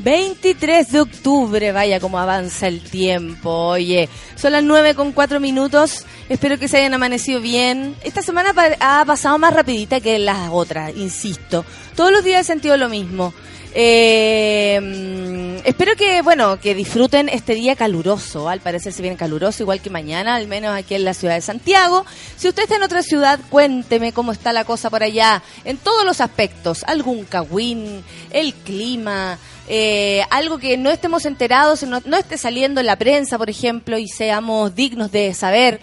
23 de octubre, vaya como avanza el tiempo. Oye, son las 9 con 4 minutos. Espero que se hayan amanecido bien. Esta semana ha pasado más rapidita que las otras, insisto. Todos los días he sentido lo mismo. Eh, espero que, bueno, que disfruten este día caluroso. Al parecer se viene caluroso, igual que mañana, al menos aquí en la ciudad de Santiago. Si usted está en otra ciudad, cuénteme cómo está la cosa por allá, en todos los aspectos. Algún cagüín, el clima, eh, algo que no estemos enterados, no esté saliendo en la prensa, por ejemplo, y seamos dignos de saber.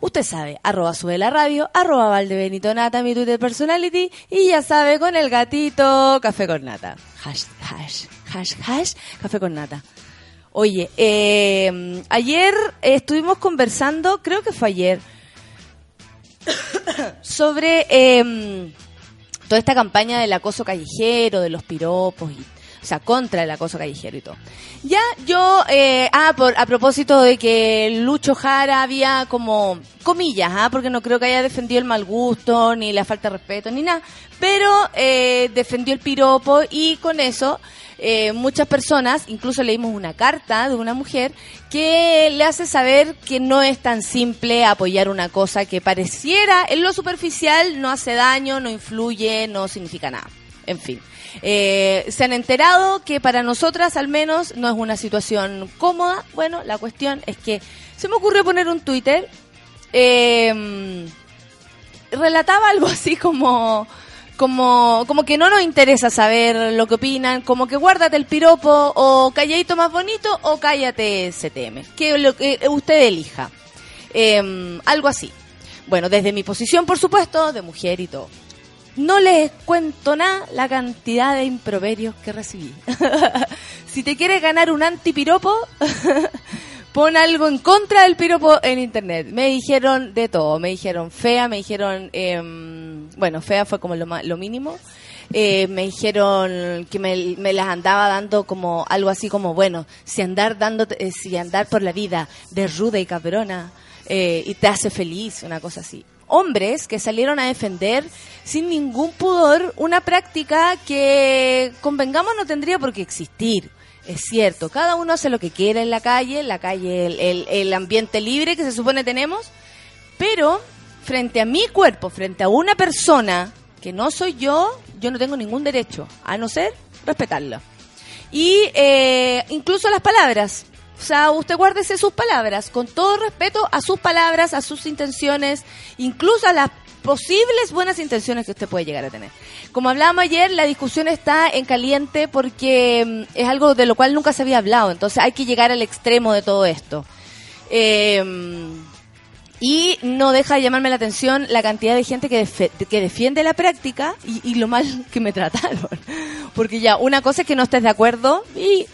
Usted sabe, arroba sube la radio, arroba Valdebenito Nata, mi Twitter personality, y ya sabe, con el gatito, café con nata. Hash, hash, hash, café con nata. Oye, eh, ayer estuvimos conversando, creo que fue ayer, sobre eh, toda esta campaña del acoso callejero, de los piropos y o sea, contra el acoso callejero y todo. Ya yo, eh, ah, por, a propósito de que Lucho Jara había como, comillas, ¿ah? porque no creo que haya defendido el mal gusto, ni la falta de respeto, ni nada, pero eh, defendió el piropo y con eso eh, muchas personas, incluso leímos una carta de una mujer que le hace saber que no es tan simple apoyar una cosa que pareciera en lo superficial no hace daño, no influye, no significa nada. En fin. Eh, se han enterado que para nosotras al menos no es una situación cómoda. Bueno, la cuestión es que se me ocurrió poner un Twitter. Eh, relataba algo así como como, como que no nos interesa saber lo que opinan, como que guárdate el piropo o calladito más bonito o cállate STM, que lo que usted elija. Eh, algo así. Bueno, desde mi posición, por supuesto, de mujer y todo. No les cuento nada la cantidad de improperios que recibí. si te quieres ganar un antipiropo, pon algo en contra del piropo en internet. Me dijeron de todo, me dijeron fea, me dijeron, em, bueno, fea fue como lo, lo mínimo. Eh, me dijeron que me, las andaba dando como algo así como, bueno, si andar dando, eh, si andar por la vida de ruda y cabrona eh, y te hace feliz, una cosa así hombres que salieron a defender sin ningún pudor una práctica que, convengamos, no tendría por qué existir. Es cierto, cada uno hace lo que quiere en la calle, en la calle, el, ambiente libre que se supone tenemos, pero frente a mi cuerpo, frente a una persona que no soy yo, yo no tengo ningún derecho, a no ser respetarla. Y eh, incluso las palabras. O sea, usted guárdese sus palabras, con todo respeto a sus palabras, a sus intenciones, incluso a las posibles buenas intenciones que usted puede llegar a tener. Como hablábamos ayer, la discusión está en caliente porque mm, es algo de lo cual nunca se había hablado, entonces hay que llegar al extremo de todo esto. Em, y no deja de llamarme la atención la cantidad de gente que, que defiende la práctica y, y, lo mal que me trataron. Porque ya, una cosa es que no estés de acuerdo y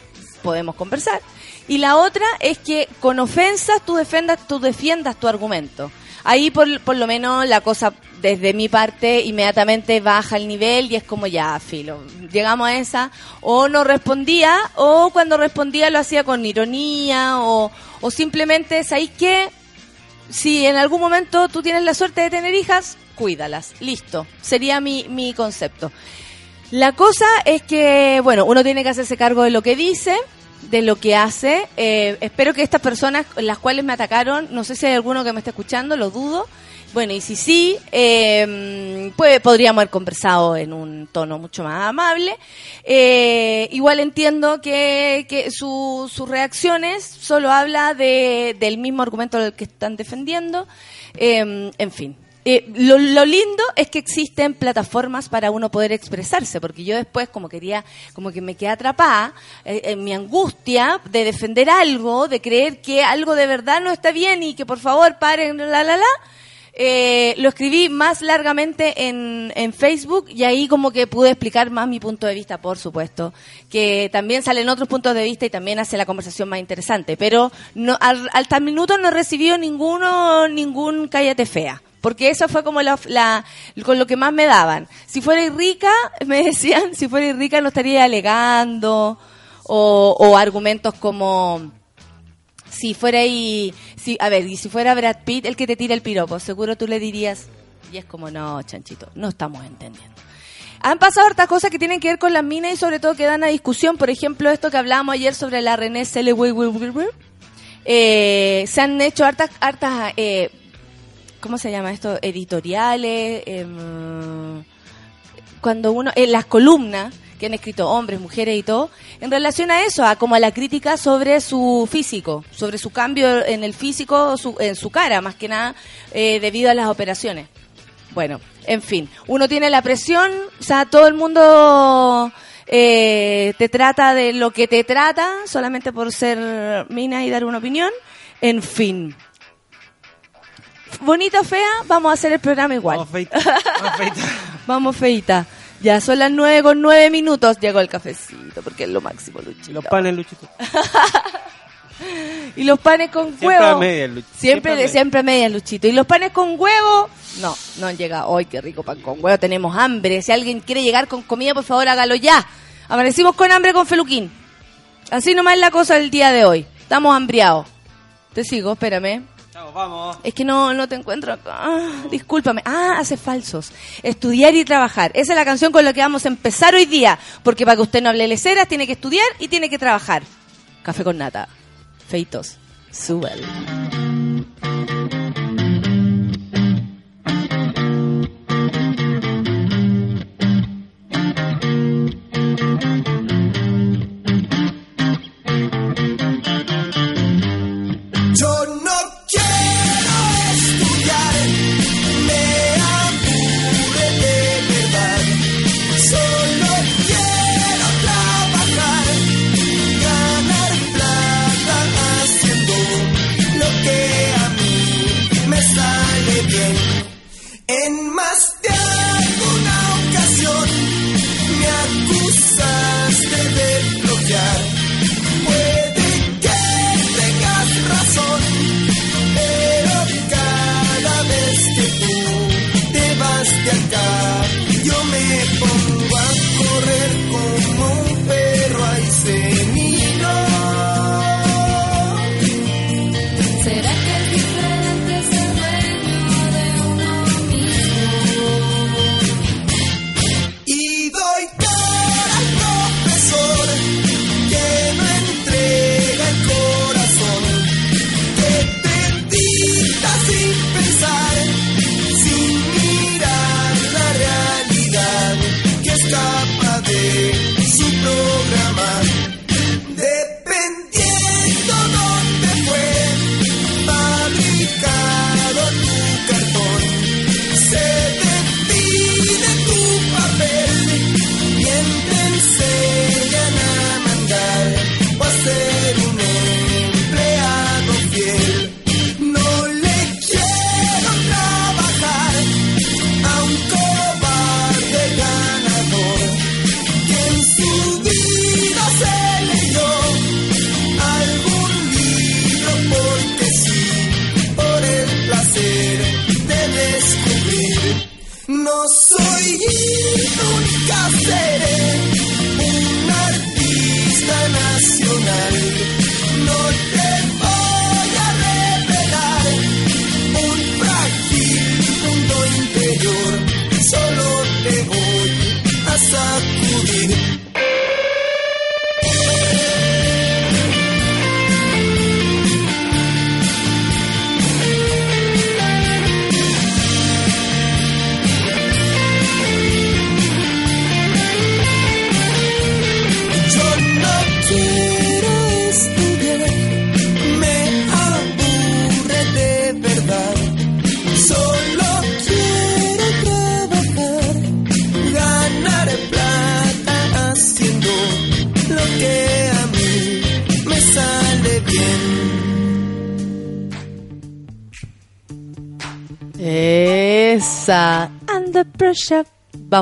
podemos conversar. Y la otra es que con ofensas tú defendas, tú defiendas tu argumento. Ahí por, por lo menos la cosa desde mi parte inmediatamente baja el nivel y es como ya, filo, llegamos a esa, o no respondía, o cuando respondía lo hacía con ironía, o, o simplemente, ¿sabéis qué? Si en algún momento tú tienes la suerte de tener hijas, cuídalas, listo, sería mi, mi concepto. La cosa es que, bueno, uno tiene que hacerse cargo de lo que dice, de lo que hace. Eh, espero que estas personas, las cuales me atacaron, no sé si hay alguno que me está escuchando, lo dudo. Bueno, y si sí, eh, pues podríamos haber conversado en un tono mucho más amable. Eh, igual entiendo que, que su, sus reacciones solo habla de, del mismo argumento del que están defendiendo. en fin, eh, lo, lindo es que existen plataformas para uno poder expresarse, porque yo después como quería, como que me quedé atrapada eh, en mi angustia de defender algo, de creer que algo de verdad no está bien y que por favor paren, la, la, la. Eh, lo escribí más largamente en, en Facebook y ahí como que pude explicar más mi punto de vista, por supuesto, que también salen otros puntos de vista y también hace la conversación más interesante, pero no, al, al tal minuto no recibió ninguno, ningún cállate fea. Porque eso fue como la, la- con lo que más me daban. Si fuera rica, me decían, si fuera rica no estaría alegando, o, o argumentos como, si fuera ahí, si, a ver, y si fuera Brad Pitt el que te tira el piropo, seguro tú le dirías, y es como, no, chanchito, no estamos entendiendo. Han pasado hartas cosas que tienen que ver con las minas y sobre todo que dan a discusión, por ejemplo, esto que hablábamos ayer sobre la René Zellweger, eh, se han hecho hartas, hartas, eh, ¿cómo se llama esto? Editoriales, em, cuando uno, en las columnas que han escrito hombres, mujeres y todo, en relación a eso, a como a la crítica sobre su físico, sobre su cambio en el físico, su- en su cara, más que nada, eh, debido a las operaciones. Bueno, en fin, uno tiene la presión, o sea, todo el mundo eh, te trata de lo que te trata, solamente por ser mina y dar una opinión. En fin. Bonita o fea, vamos a hacer el programa igual. Vamos, feita. Vamos, feita. Vamos, feita. Ya son las nueve con nueve minutos. Llegó el cafecito, porque es lo máximo, Luchito. Los panes, Luchito. Y los panes con Siempre huevo. a medias, Luchito. Siempre, Siempre a siempre, medias. medias, Luchito. Y los panes con huevo, no, no han llegado. ¡Ay, qué rico pan con huevo! Tenemos hambre. Si alguien quiere llegar con comida, por favor, hágalo ya. Amanecimos con hambre con Feluquín. Así nomás es la cosa del día de hoy. Estamos hambriados. Te sigo, espérame. Es que no, no te encuentro acá. Ah, discúlpame. Ah, hace falsos. Estudiar y trabajar. Esa es la canción con la que vamos a empezar hoy día. Porque para que usted no hable leceras, tiene que estudiar y tiene que trabajar. Café con nata. Feitos. Súbel.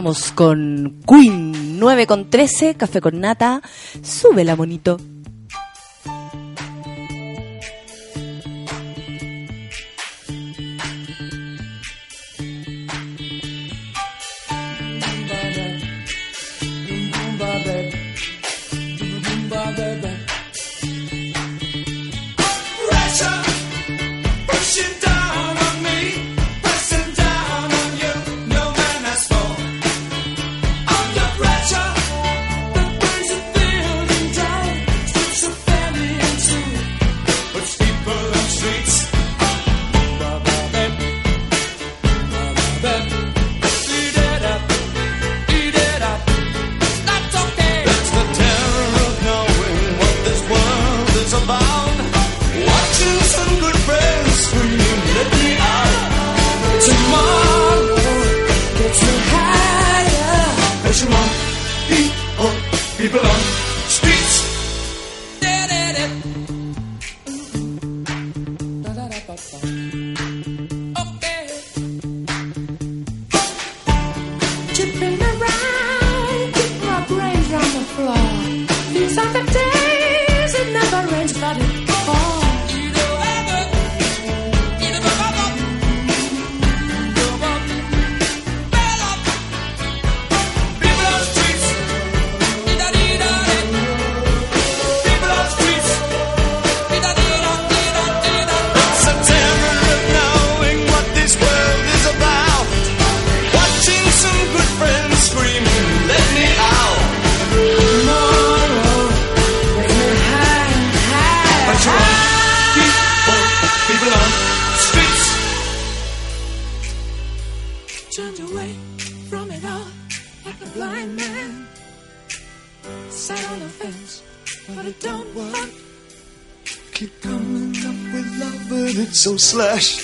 Vamos con Queen 9 con 13, café con nata. Súbela, monito.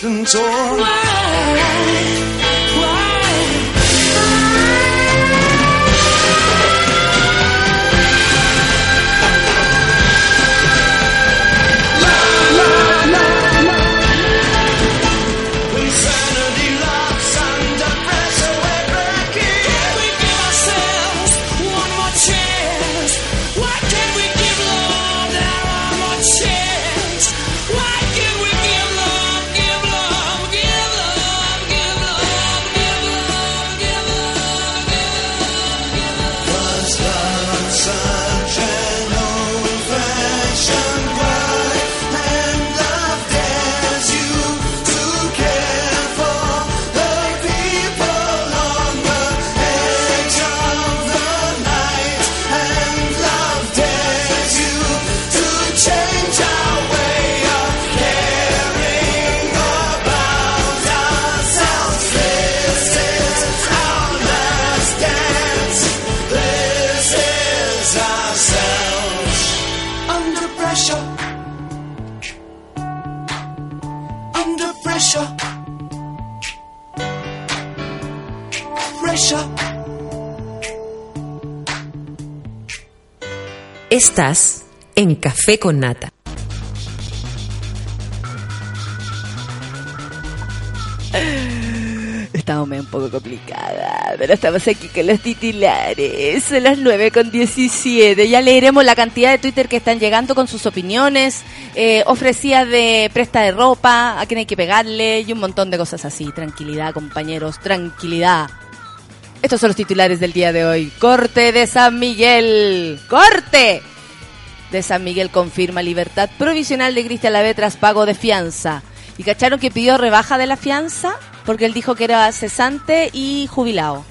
listen to Café con Nata. Estamos un poco complicada, pero estamos aquí con los titulares. Son las 9 con 17. Ya leeremos la cantidad de Twitter que están llegando con sus opiniones, eh, ofrecidas de presta de ropa, a quién hay que pegarle y un montón de cosas así. Tranquilidad, compañeros, tranquilidad. Estos son los titulares del día de hoy. Corte de San Miguel. ¡Corte! De San Miguel confirma libertad provisional de Cristian Lavé tras pago de fianza. ¿Y cacharon que pidió rebaja de la fianza? Porque él dijo que era cesante y jubilado.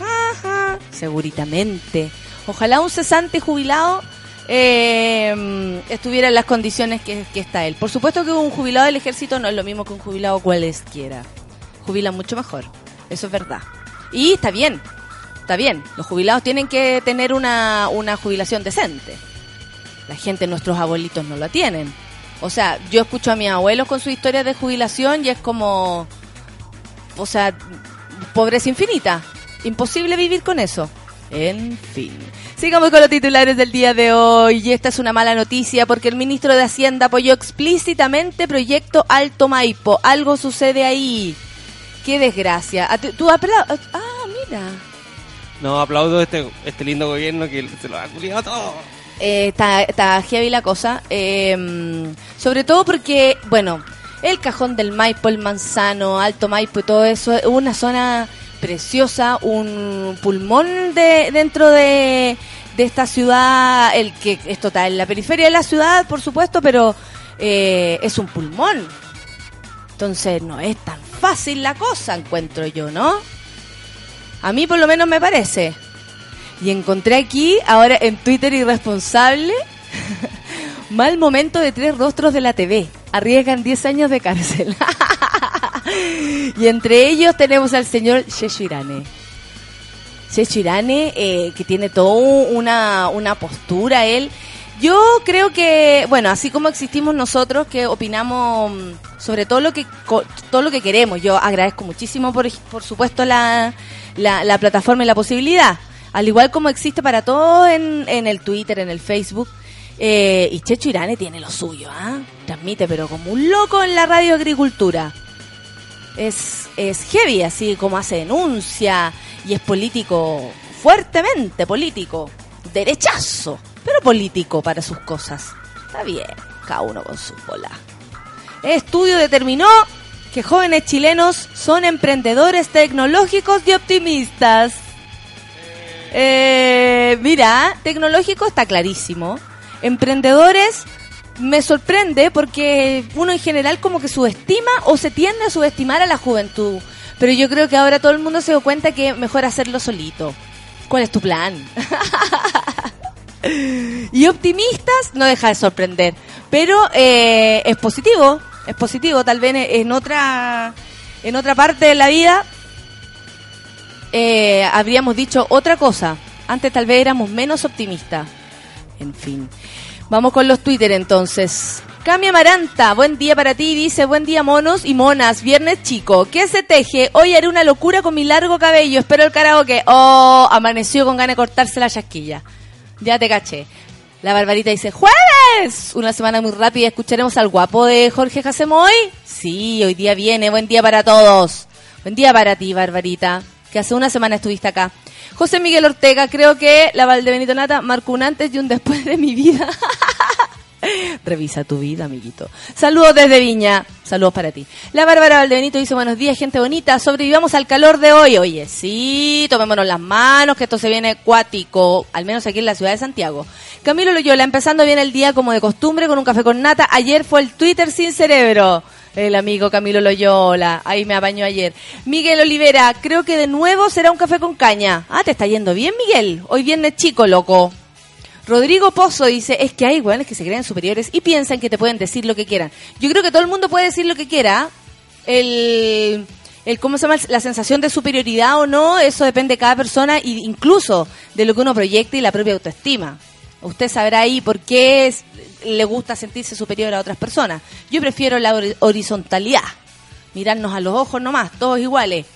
Ajá, seguritamente. Ojalá un cesante y jubilado eh, estuviera en las condiciones que, que está él. Por supuesto que un jubilado del ejército no es lo mismo que un jubilado cualesquiera. Jubilan mucho mejor. Eso es verdad. Y está bien. Está bien. Los jubilados tienen que tener una, una jubilación decente. La gente, nuestros abuelitos no la tienen. O sea, yo escucho a mis abuelos con su historia de jubilación y es como, o sea, pobreza infinita. Imposible vivir con eso. En fin. Sigamos con los titulares del día de hoy. Y esta es una mala noticia porque el ministro de Hacienda apoyó explícitamente proyecto Alto Maipo. Algo sucede ahí. Qué desgracia. Ah, tú- Ah, mira. No, aplaudo este, este lindo gobierno que se lo ha culiado todo. Eh, está, heavy la cosa. eh, sobre todo porque, bueno, el cajón del Maipo, el Manzano, Alto Maipo y todo eso, es una zona preciosa, un pulmón de, dentro de, de esta ciudad, el que esto está en la periferia de la ciudad, por supuesto, pero eh, es un pulmón. Entonces no es tan fácil la cosa, encuentro yo, ¿no? A mí por lo menos me parece. Y encontré aquí, ahora en Twitter irresponsable, mal momento de tres rostros de la TV. Arriesgan 10 años de cárcel. y entre ellos tenemos al señor Shecho Irane. Checho Irane, eh, que tiene toda una, una postura, él. Yo creo que, bueno, así como existimos nosotros que opinamos mm, sobre todo lo que todo lo que queremos, yo agradezco muchísimo, por, por supuesto, la, la plataforma y la posibilidad, al igual como existe para todos en, en el Twitter, en el Facebook. Eh, y Checho Irane tiene lo suyo, ¿ah? Transmite, pero como un loco en la radio agricultura es, es heavy, así como hace denuncia y es político, fuertemente político, derechazo, pero político para sus cosas. Está bien, cada uno con su bola. El estudio determinó que jóvenes chilenos son emprendedores tecnológicos y optimistas. Eh, mira, tecnológico está clarísimo. Emprendedores me sorprende porque uno en general como que subestima o se tiende a subestimar a la juventud. Pero yo creo que ahora todo el mundo se dio cuenta que mejor hacerlo solito. ¿Cuál es tu plan? y optimistas no deja de sorprender. Pero eh, es positivo, es positivo. Tal vez en otra, en otra parte de la vida eh, habríamos dicho otra cosa. Antes tal vez éramos menos optimistas. En fin. Vamos con los Twitter entonces. Cami Amaranta, buen día para ti, dice, buen día monos y monas, viernes chico, ¿qué se teje? Hoy haré una locura con mi largo cabello, espero el karaoke. Oh, amaneció con ganas de cortarse la chasquilla. Ya te caché. La Barbarita dice, ¡Jueves! Una semana muy rápida, ¿escucharemos al guapo de Jorge Jasemoy? Sí, hoy día viene, buen día para todos. Buen día para ti, Barbarita, que hace una semana estuviste acá. José Miguel Ortega, creo que la Valdebenito Nata marcó un antes y un después de mi vida. Revisa tu vida, amiguito. Saludos desde Viña. Saludos para ti. La Bárbara Valdebenito dice, buenos días, gente bonita. Sobrevivamos al calor de hoy. Oye, sí, tomémonos las manos, que esto se viene cuático, al menos aquí en la ciudad de Santiago. Camilo Loyola, empezando bien el día como de costumbre con un café con nata. Ayer fue el Twitter sin cerebro. El amigo Camilo Loyola, ahí me apañó ayer. Miguel Olivera, creo que de nuevo será un café con caña. Ah, te está yendo bien, Miguel. Hoy viernes chico, loco. Rodrigo Pozo dice, es que hay weones que se creen superiores y piensan que te pueden decir lo que quieran. Yo creo que todo el mundo puede decir lo que quiera. El, el ¿cómo se llama? La sensación de superioridad o no, eso depende de cada persona e incluso de lo que uno proyecte y la propia autoestima. Usted sabrá ahí por qué es- le gusta sentirse superior a otras personas. Yo prefiero la hori- horizontalidad. Mirarnos a los ojos nomás, todos iguales.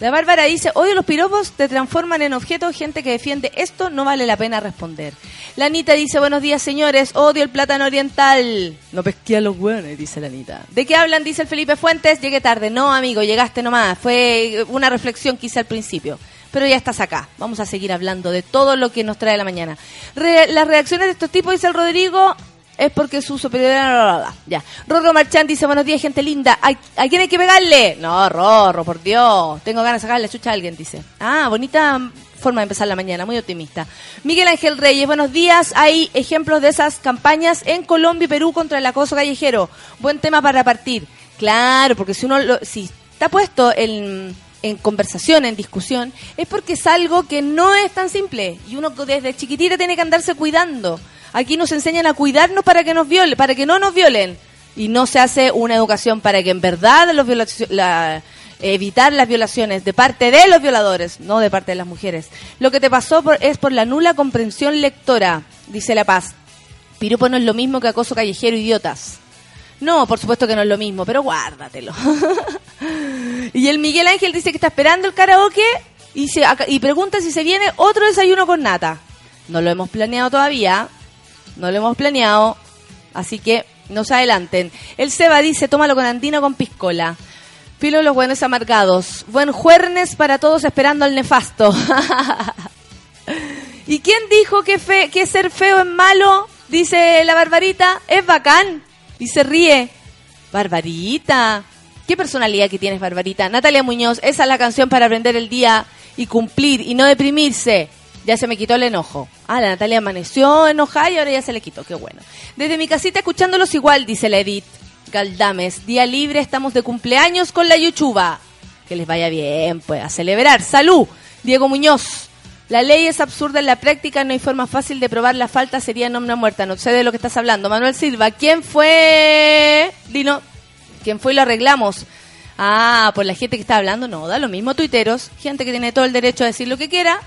La Bárbara dice, odio los piropos, te transforman en objetos, gente que defiende esto, no vale la pena responder. La Anita dice, buenos días señores, odio el plátano oriental. No pesqué a los hueones, dice la Anita. ¿De qué hablan? Dice el Felipe Fuentes, llegué tarde. No, amigo, llegaste nomás. Fue una reflexión que hice al principio. Pero ya estás acá. Vamos a seguir hablando de todo lo que nos trae la mañana. Re- las reacciones de estos tipos, dice el Rodrigo, es porque su superioridad... Ya. Rorro Marchand dice, buenos días, gente linda. ¿A, ¿A quién hay que pegarle? No, Rorro, por Dios. Tengo ganas de sacarle chucha a alguien, dice. Ah, bonita forma de empezar la mañana, muy optimista. Miguel Ángel Reyes, buenos días. Hay ejemplos de esas campañas en Colombia y Perú contra el acoso callejero. Buen tema para partir. Claro, porque si uno lo, si está puesto en, en conversación, en discusión, es porque es algo que no es tan simple. Y uno desde chiquitita tiene que andarse cuidando. Aquí nos enseñan a cuidarnos para que nos violen, para que no nos violen. Y no se hace una educación para que en verdad los la- evitar las violaciones de parte de los violadores, no de parte de las mujeres. Lo que te pasó por- es por la nula comprensión lectora, dice La Paz. Piropo no es lo mismo que acoso callejero, idiotas. No, por supuesto que no es lo mismo, pero guárdatelo. y el Miguel Ángel dice que está esperando el karaoke y, se, y pregunta si se viene otro desayuno con nata. No lo hemos planeado todavía, no lo hemos planeado, así que no se adelanten. El Seba dice, tómalo con andino con piscola. Filo los buenos amargados. Buen jueves para todos esperando al nefasto. ¿Y quién dijo que, fe, que ser feo es malo? Dice la Barbarita. Es bacán. Y se ríe. Barbarita. ¿Qué personalidad que tienes, Barbarita? Natalia Muñoz, esa es la canción para aprender el día y cumplir y no deprimirse. Ya se me quitó el enojo. Ah, la Natalia amaneció enojada y ahora ya se le quitó. Qué bueno. Desde mi casita escuchándolos igual, dice la Edith. Galdames, día libre, estamos de cumpleaños con la Yuchuba. Que les vaya bien, pues, a celebrar. ¡Salud! Diego Muñoz. La ley es absurda en la práctica, no hay forma fácil de probar la falta, sería nombre muerta. No sé de lo que estás hablando. Manuel Silva, ¿quién fue? Dino, ¿quién fue y lo arreglamos? Ah, por la gente que está hablando, no, da lo mismo, tuiteros, gente que tiene todo el derecho a decir lo que quiera,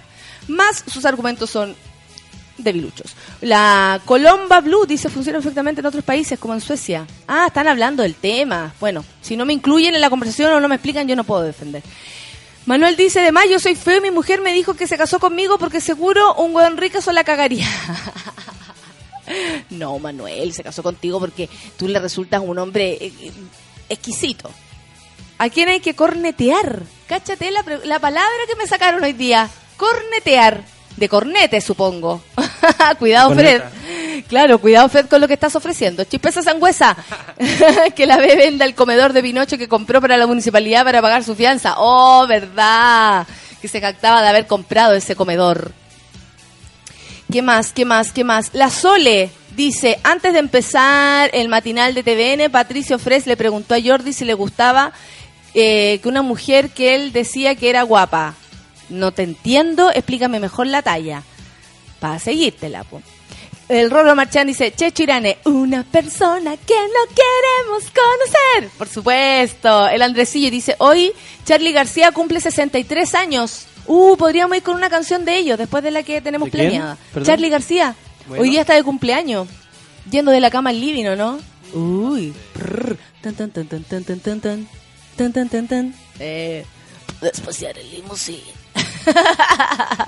más sus argumentos son debiluchos. La Colomba Blue dice funciona perfectamente en otros países, como en Suecia. Ah, están hablando del tema. Bueno, si no me incluyen en la conversación o no me explican, yo no puedo defender. Manuel dice, de más, yo soy feo y mi mujer me dijo que se casó conmigo porque seguro un hueón rico se la cagaría. no, Manuel, se casó contigo porque tú le resultas un hombre eh, eh, exquisito. ¿A quién hay que cornetear? Cáchate la, la palabra que me sacaron hoy día. Cornetear. De cornete, supongo. cuidado, Fred. Claro, cuidado, Fred, con lo que estás ofreciendo. Chispeza sangüesa. que la ve venda el comedor de Pinocho que compró para la municipalidad para pagar su fianza. Oh, verdad. Que se jactaba de haber comprado ese comedor. ¿Qué más? ¿Qué más? ¿Qué más? La Sole dice, antes de empezar el matinal de TVN, Patricio Fres le preguntó a Jordi si le gustaba eh, que una mujer que él decía que era guapa. No te entiendo, explícame mejor la talla. Para seguírtela, po. El Rolo Marchán dice, Che Chirane, una persona que no queremos conocer. Por supuesto. El Andresillo dice, hoy Charlie García cumple 63 años. Uh, podríamos ir con una canción de ellos después de la que tenemos planeada. Charlie García. Bueno. Hoy día está de cumpleaños. Yendo de la cama al living, ¿o no? Uy. tan, tan, tan, tan, tan, tan, tan, tan, tan, tan, tan, tan. Eh, el limusín.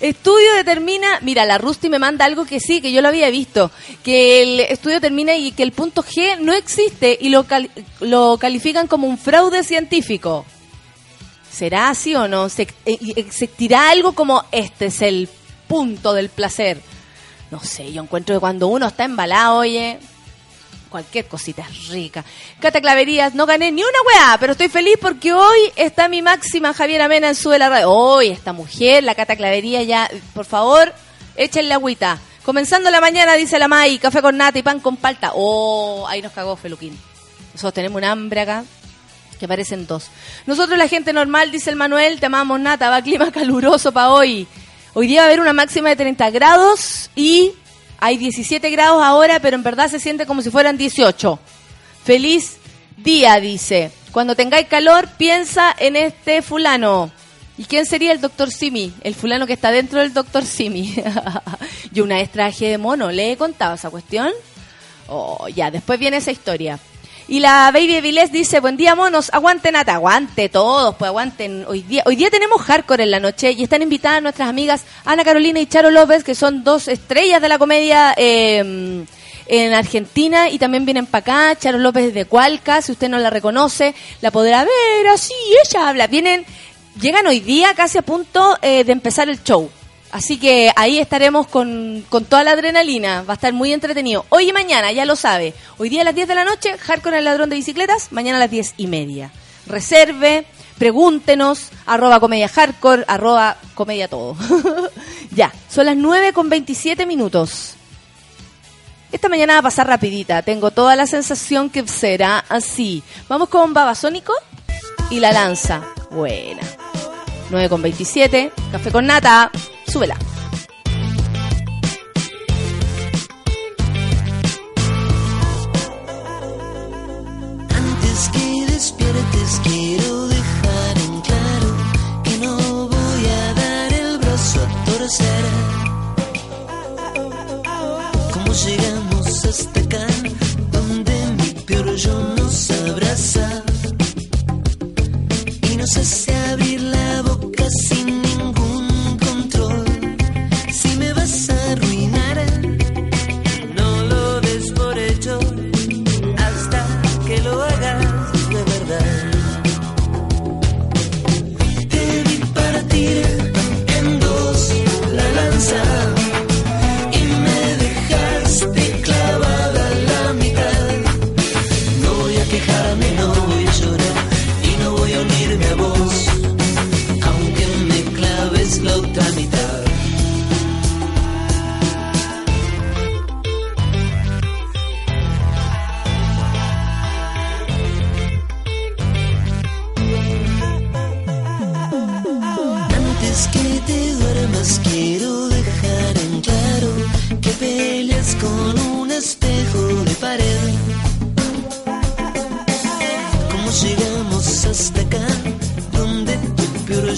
Estudio determina, mira, la Rusty me manda algo que sí, que yo lo había visto, que el estudio termina y que el punto G no existe y lo, cal- lo califican como un fraude científico. ¿Será así o no? ¿Se- eh, ¿Existirá algo como este es el punto del placer? No sé, yo encuentro que cuando uno está embalado, oye, cualquier cosita es rica. Cata Claverías, no gané ni una weá, pero estoy feliz porque hoy está mi máxima Javier Amena en Sube la Radio. Hoy esta mujer, la Cata Clavería, ya, por favor, échenle agüita. Comenzando la mañana, dice la May, café con nata y pan con palta. Oh, ahí nos cagó Feluquín. Nosotros tenemos un hambre acá que parecen dos. Nosotros la gente normal, dice el Manuel, te amamos nata, va clima caluroso para hoy. Hoy día va a haber una máxima de 30 grados y hay 17 grados ahora, pero en verdad se siente como si fueran 18. Feliz día, dice. Cuando tengáis calor, piensa en este fulano. ¿Y quién sería el doctor Simi? El fulano que está dentro del doctor Simi. Yo una vez traje de mono, ¿le he contado esa cuestión? Oh, ya, después viene esa historia. Y la Baby Vilés dice, buen día monos, aguanten nata, aguante todos, pues aguanten. Hoy día, hoy día tenemos hardcore en la noche y están invitadas nuestras amigas Ana Carolina y Charo López, que son dos estrellas de la comedia eh, en Argentina y también vienen para acá. Charo López de Cualca, si usted no la reconoce, la podrá ver así, ella habla. Vienen, llegan hoy día casi a punto eh, de empezar el show. Así que ahí estaremos con, con toda la adrenalina. Va a estar muy entretenido. Hoy y mañana, ya lo sabe. Hoy día a las 10 de la noche, Hardcore el ladrón de bicicletas. Mañana a las 10 y media. Reserve, pregúntenos, arroba comedia hardcore, arroba comedia todo. ya, son las 9 con 27 minutos. Esta mañana va a pasar rapidita. Tengo toda la sensación que será así. Vamos con Babasónico y la lanza. Buena. 9 con 27. Café con nata. Súbela. Antes que despiertes quiero dejar en claro que no voy a dar el brazo a torcer. ¿Cómo llegamos hasta acá? Donde mi peor yo nos abraza y nos hace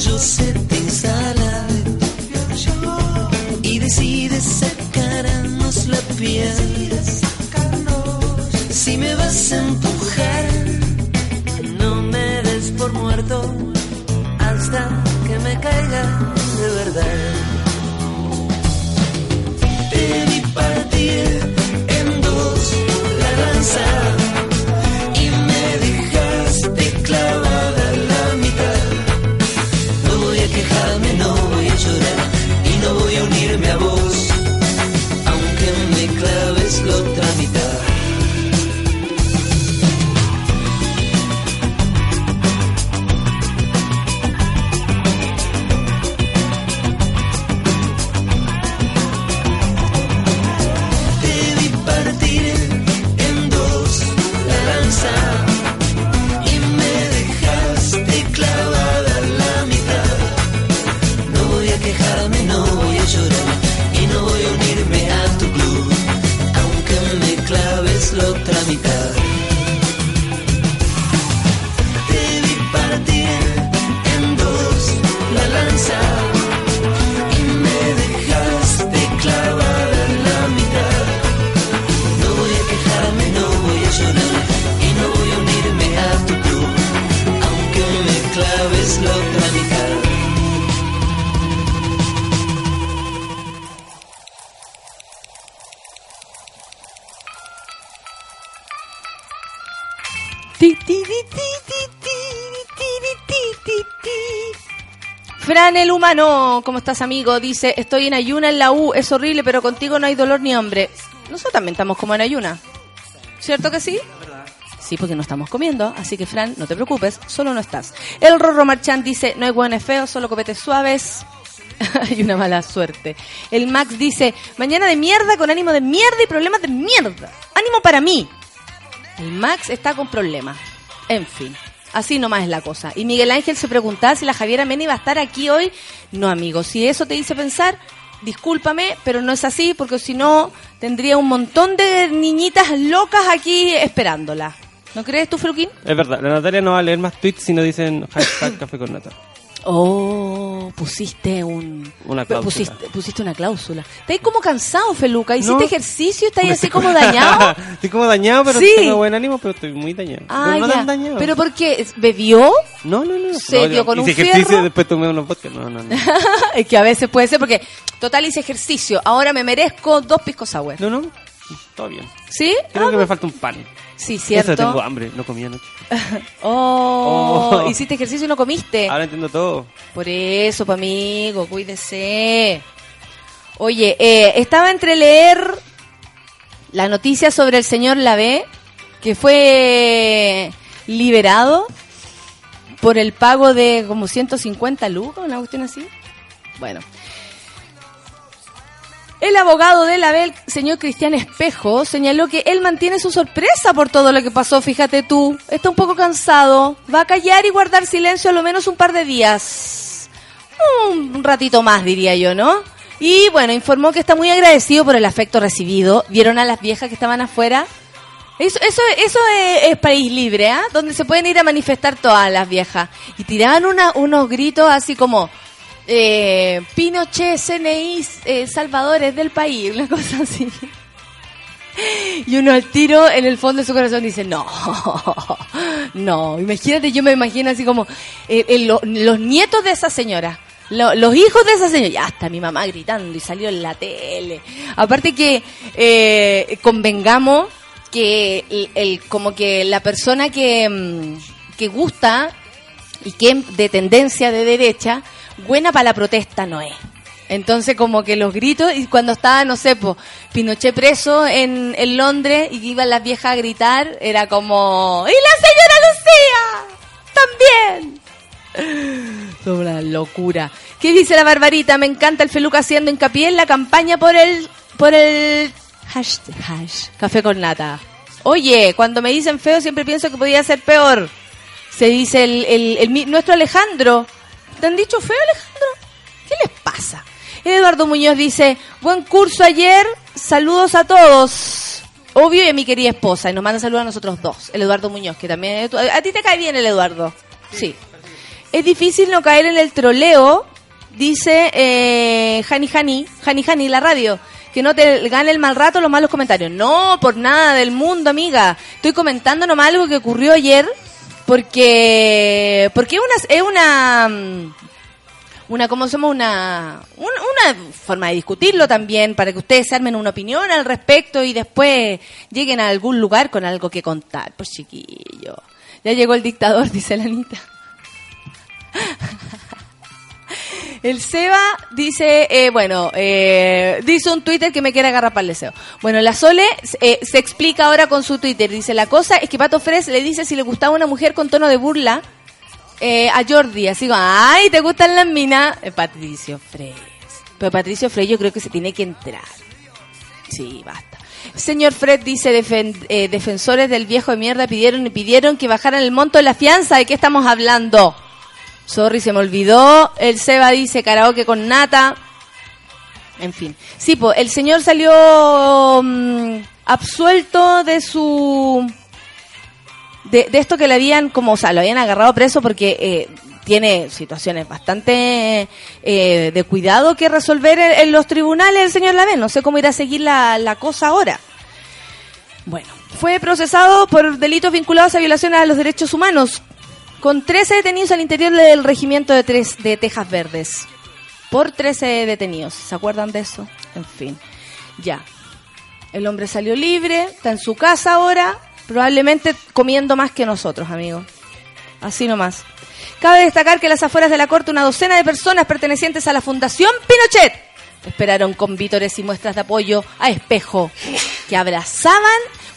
yo te instala y decides sacarnos la piel. Si me vas a empujar, no me des por muerto hasta que me caiga de verdad. Vi partir en dos la lanza Humano, ¿cómo estás amigo? Dice, estoy en ayuna en la U, es horrible, pero contigo no hay dolor ni hambre. Nosotros también estamos como en ayuna. ¿Cierto que sí? Sí, porque no estamos comiendo, así que Fran, no te preocupes, solo no estás. El Rorro Marchand dice, no hay buenos feos, solo copetes suaves. hay una mala suerte. El Max dice, mañana de mierda con ánimo de mierda y problemas de mierda. Ánimo para mí. El Max está con problemas. En fin, así nomás es la cosa. Y Miguel Ángel se preguntaba si la Javiera Mena iba a estar aquí hoy. No, amigo, si eso te hice pensar, discúlpame, pero no es así, porque si no, tendría un montón de niñitas locas aquí esperándola. ¿No crees tú, Fruquín? Es verdad, la Natalia no va a leer más tweets si no dicen hashtag café con nata. Oh, pusiste un... Una cláusula. Pusiste, pusiste una cláusula. Estás como cansado, Feluca. ¿Hiciste No. ejercicio? ¿Estás así como dañado? estoy como dañado, pero Sí. tengo buen ánimo, pero estoy muy dañado. Ah, pero no ya. tan dañado. ¿Pero por qué? ¿Bebió? No, no, no. ¿Se No, dio yo con un hice ejercicio fierro? y después tomé unos vodka. No, no, no. es que a veces puede ser porque, total, hice ejercicio. Ahora me merezco dos piscos sour. No, no. Todo bien. ¿Sí? Creo Ah, que me falta un pan. Sí, cierto. Eso tengo hambre, no comí anoche. Oh, Oh. hiciste ejercicio y no comiste. Ahora entiendo todo. Por eso, pa' amigo, cuídese. Oye, eh, estaba entre leer la noticia sobre el señor Lavé, que fue liberado por el pago de como 150 lucas, una cuestión así. Bueno. El abogado de Lavé, el señor Cristian Espejo, señaló que él mantiene su sorpresa por todo lo que pasó, fíjate tú. Está un poco cansado. Va a callar y guardar silencio a lo menos un par de días. Un ratito más, diría yo, ¿no? Y bueno, informó que está muy agradecido por el afecto recibido. ¿Vieron a las viejas que estaban afuera? Eso, eso, es, país libre, ¿ah? Donde se pueden ir a manifestar todas las viejas. Y tiraban unos gritos así como, eh, Pinochet, CNI, eh, salvadores del país, una cosa así. Y uno al tiro, en el fondo de su corazón, dice, no, no, imagínate, yo me imagino así como eh, eh, lo- los nietos de esa señora, lo- los hijos de esa señora, ya está mi mamá gritando y salió en la tele. Aparte que eh, convengamos que el, como que la persona que, mm, que gusta y que de tendencia de derecha, buena para la protesta no es. Entonces como que los gritos, y cuando estaba, no sé, po, Pinochet preso en, en Londres y iban las viejas a gritar, era como, ¡y la señora Lucía! ¡También! Una locura. ¿Qué dice la Barbarita? Me encanta el Feluca haciendo hincapié en la campaña por el, por el hash, café con nata. Oye, cuando me dicen feo siempre pienso que podía ser peor. Se dice el, el, el nuestro Alejandro. ¿Te han dicho feo, Alejandro? Eduardo Muñoz dice, buen curso ayer, saludos a todos. Obvio y a mi querida esposa, y nos manda saludos a nosotros dos. El Eduardo Muñoz, que también... A ti te cae bien el Eduardo. Sí. Es difícil no caer en el troleo, dice eh, Hani Hani, Hani Hani, la radio. Que no te gane el mal rato los malos comentarios. No, por nada del mundo, amiga. Estoy comentando nomás algo que ocurrió ayer porque porque una es una mm, una como somos una, un- una forma de discutirlo también para que ustedes armen una opinión al respecto y después lleguen a algún lugar con algo que contar. Pues chiquillo. Ya llegó el dictador dice la Anita el Seba dice, eh, bueno, eh, dice un Twitter que me quiere agarrar para el deseo. Bueno, la Sole eh, se explica ahora con su Twitter. Dice, la cosa es que Pato Fres le dice si le gustaba una mujer con tono de burla eh, a Jordi. Así como, ay, ¿te gustan las minas? Eh, Patricio Fres. Pero Patricio Fres yo creo que se tiene que entrar. Sí, basta. Señor Fred dice, eh, defensores del viejo de mierda pidieron y pidieron que bajaran el monto de la fianza. ¿De qué estamos hablando? Sorry, se me olvidó. El Seba dice karaoke con nata. En fin. Sí, pues el señor salió mm, absuelto de su... De, esto que le habían, como, o sea, lo habían agarrado preso porque eh, tiene situaciones bastante eh, de cuidado que resolver en, en los tribunales el señor Lavén. No sé cómo irá a seguir la, la cosa ahora. Bueno, fue procesado por delitos vinculados a violaciones a los derechos humanos, con 13 detenidos al interior del regimiento de, tres, de Tejas Verdes. Por 13 detenidos. ¿Se acuerdan de eso? En fin, ya. El hombre salió libre, está en su casa ahora, probablemente comiendo más que nosotros, amigos. Así nomás. Cabe destacar que a las afueras de la corte una docena de personas pertenecientes a la Fundación Pinochet esperaron con vítores y muestras de apoyo a Espejo, que abrazaban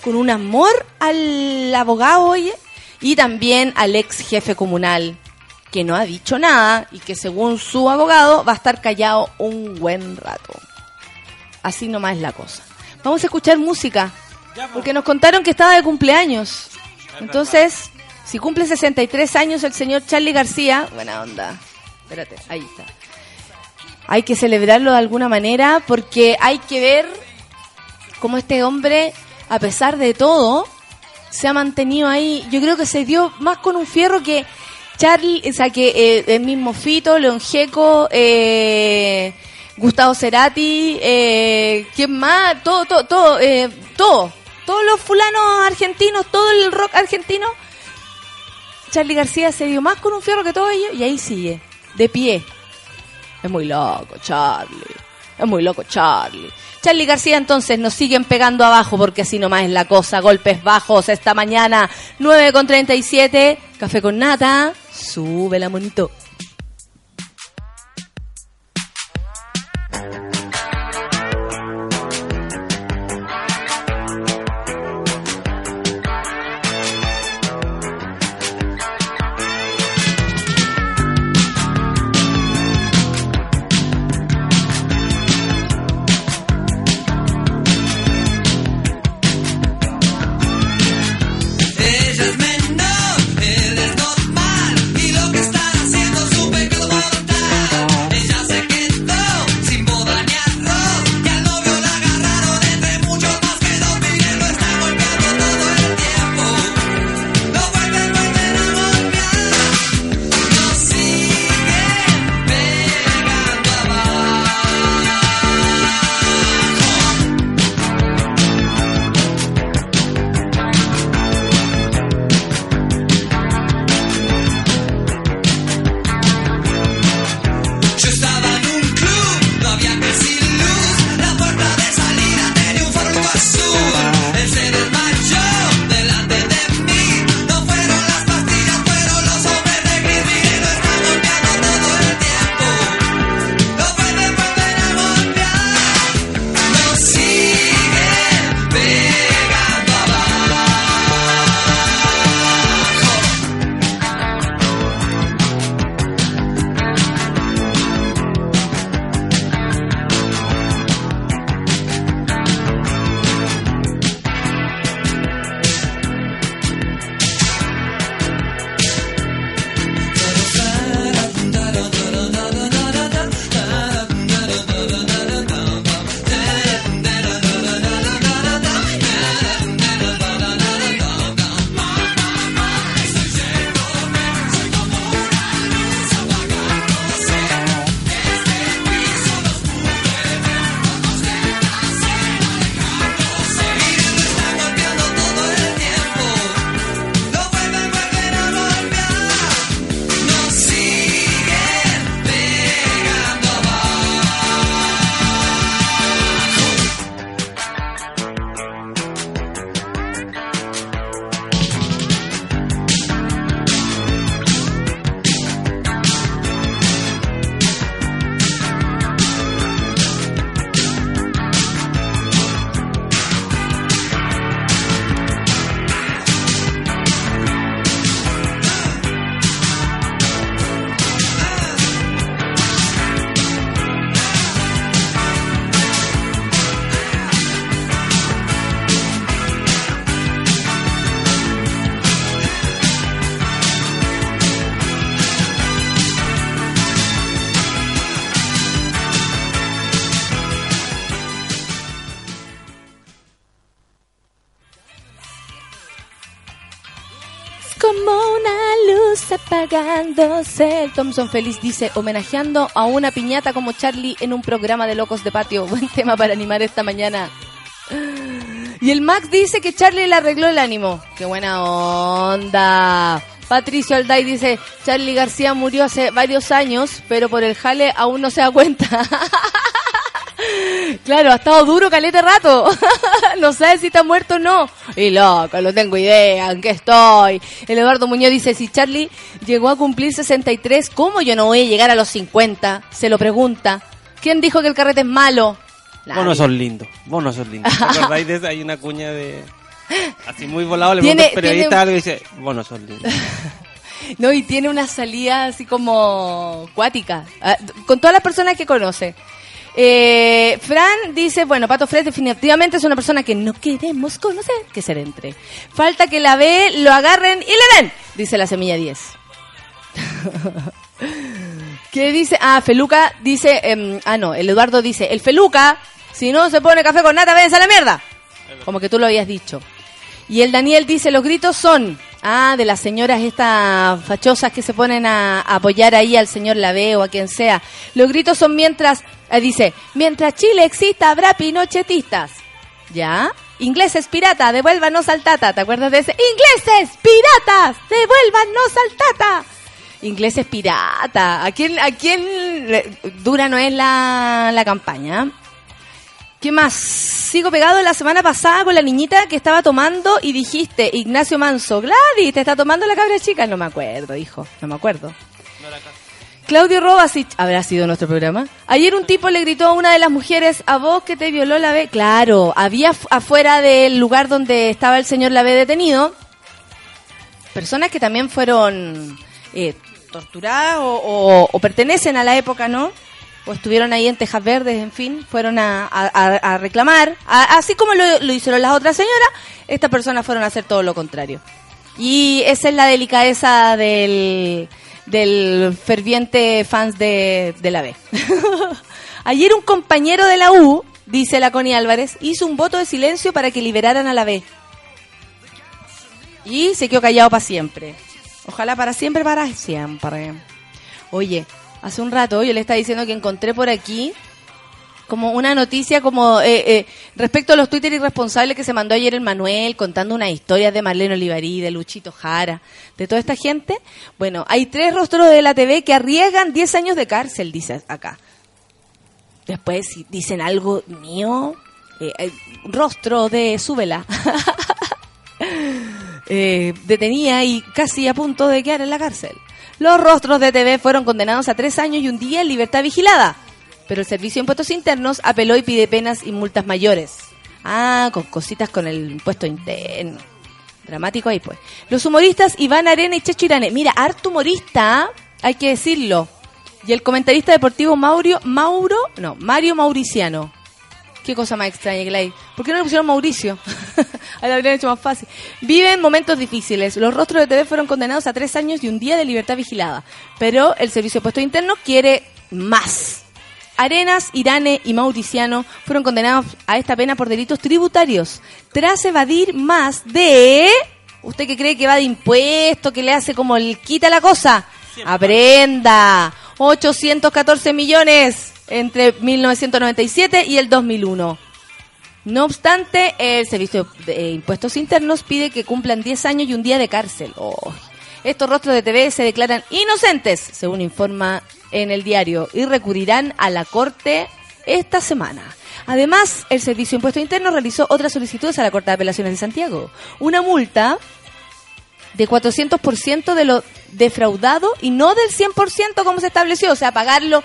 con un amor al abogado, oye, y también al ex jefe comunal, que no ha dicho nada y que según su abogado va a estar callado un buen rato. Así nomás es la cosa. Vamos a escuchar música, porque nos contaron que estaba de cumpleaños. Entonces, si cumple 63 años el señor Charlie García, buena onda. Espérate, ahí está. Hay que celebrarlo de alguna manera porque hay que ver cómo este hombre, a pesar de todo, se ha mantenido ahí. Yo creo que se dio más con un fierro que Charlie, o sea, que eh, el mismo Fito, León Gieco, eh, Gustavo Cerati, eh, ¿quién más? Todo, todo, todo, eh, todo. Todos los fulanos argentinos, todo el rock argentino. Charlie García se dio más con un fierro que todo ello y ahí sigue, de pie. Es muy loco, Charlie. Es muy loco, Charlie. Charlie García, entonces nos siguen pegando abajo porque así nomás es la cosa. Golpes bajos esta mañana, 9 con 37. Café con nata. Sube la monito. El Thompson Feliz dice, homenajeando a una piñata como Charlie en un programa de locos de patio. Buen tema para animar esta mañana. Y el Max dice que Charlie le arregló el ánimo. ¡Qué buena onda! Patricio Alday dice, Charlie García murió hace varios años, pero por el jale aún no se da cuenta. claro, ha estado duro calete rato. no sabe si está muerto o no. Y loco, no tengo idea en qué estoy. El Eduardo Muñoz dice, si Charlie llegó a cumplir 63, ¿cómo yo no voy a llegar a los 50? Se lo pregunta. ¿Quién dijo que el carrete es malo? Vos no sos lindo. Vos no sos lindo. ¿Te acordáis de esa? Hay una cuña de. Así muy volado, le pregunta a un periodista algo y dice: Vos no sos lindo. No, y tiene una salida así como cuática, ah, con todas las personas que conoce. Eh, Fran dice, bueno, Pato Fred definitivamente es una persona que no queremos conocer, que se le entre. Falta que la ve, lo agarren y le den, dice la semilla 10. ¿Qué dice? Ah, Feluca dice, em, ah no, el Eduardo dice, el Feluca, si no se pone café con nata, váyanse a la mierda. Como que tú lo habías dicho. Y el Daniel dice, los gritos son, ah, de las señoras estas fachosas que se ponen a, a apoyar ahí al señor Lave o a quien sea. Los gritos son mientras, eh, dice, mientras Chile exista habrá pinochetistas. ¿Ya? Ingleses pirata, devuélvanos al tata. ¿Te acuerdas de ese? Ingleses piratas, devuélvanos al tata. Ingleses pirata. ¿A quién, a quién dura no es la, la campaña? ¿Qué más? Sigo pegado la semana pasada con la niñita que estaba tomando y dijiste, Ignacio Manso, Gladys, ¿te está tomando la cabra chica? No me acuerdo, hijo, no me acuerdo. Claudio Robasich, ¿habrá sido nuestro programa? Ayer un tipo le gritó a una de las mujeres, a vos que te violó la B. Claro, había fu- afuera del lugar donde estaba el señor la B detenido, personas que también fueron eh, torturadas o, pertenecen a la época, ¿no? O estuvieron ahí en Tejas Verdes, en fin, fueron a, reclamar. Así como lo, lo hicieron las otras señoras, estas personas fueron a hacer todo lo contrario. Y esa es la delicadeza del, del ferviente fans de, de la B. Ayer un compañero de la U, dice la Connie Álvarez, hizo un voto de silencio para que liberaran a la B. Y se quedó callado para siempre. Ojalá para siempre, para siempre. Oye, hace un rato yo le estaba diciendo que encontré por aquí como una noticia como eh, eh, respecto a los Twitter irresponsables que se mandó ayer el Manuel contando unas historias de Marlene Olivarí, de Luchito Jara, de toda esta gente. Bueno, hay tres rostros de la TV que arriesgan 10 años de cárcel, dice acá. Después, si dicen algo mío, eh, rostro de Súbela. eh, detenida y casi a punto de quedar en la cárcel. Los rostros de TV fueron condenados a tres años y un día en libertad vigilada, pero el Servicio de Impuestos Internos apeló y pide penas y multas mayores. Ah, con cositas con el impuesto interno. Dramático ahí pues. Los humoristas Iván Arena y Checho Irane. Mira, harto humorista, hay que decirlo. Y el comentarista deportivo Mauro, Mauro, no, Mario Mauriciano. Qué cosa más extraña que la hay. ¿Por qué no le pusieron Mauricio? Ahí lo habrían hecho más fácil. Viven momentos difíciles. Los rostros de TV fueron condenados a tres años y un día de libertad vigilada. Pero el Servicio de Puesto Interno quiere más. Arenas, Irane y Mauriciano fueron condenados a esta pena por delitos tributarios. Tras evadir más de... ¿Usted que cree que va de impuesto, que le hace como el quita la cosa? Aprenda. 814 millones entre 1997 y el 2001. No obstante, el Servicio de Impuestos Internos pide que cumplan 10 años y un día de cárcel. Oh. Estos rostros de TV se declaran inocentes, según informa en el diario, y recurrirán a la Corte esta semana. Además, el Servicio de Impuestos Internos realizó otras solicitudes a la Corte de Apelaciones de Santiago. Una multa de 400% de lo defraudado y no del 100% como se estableció, o sea, pagarlo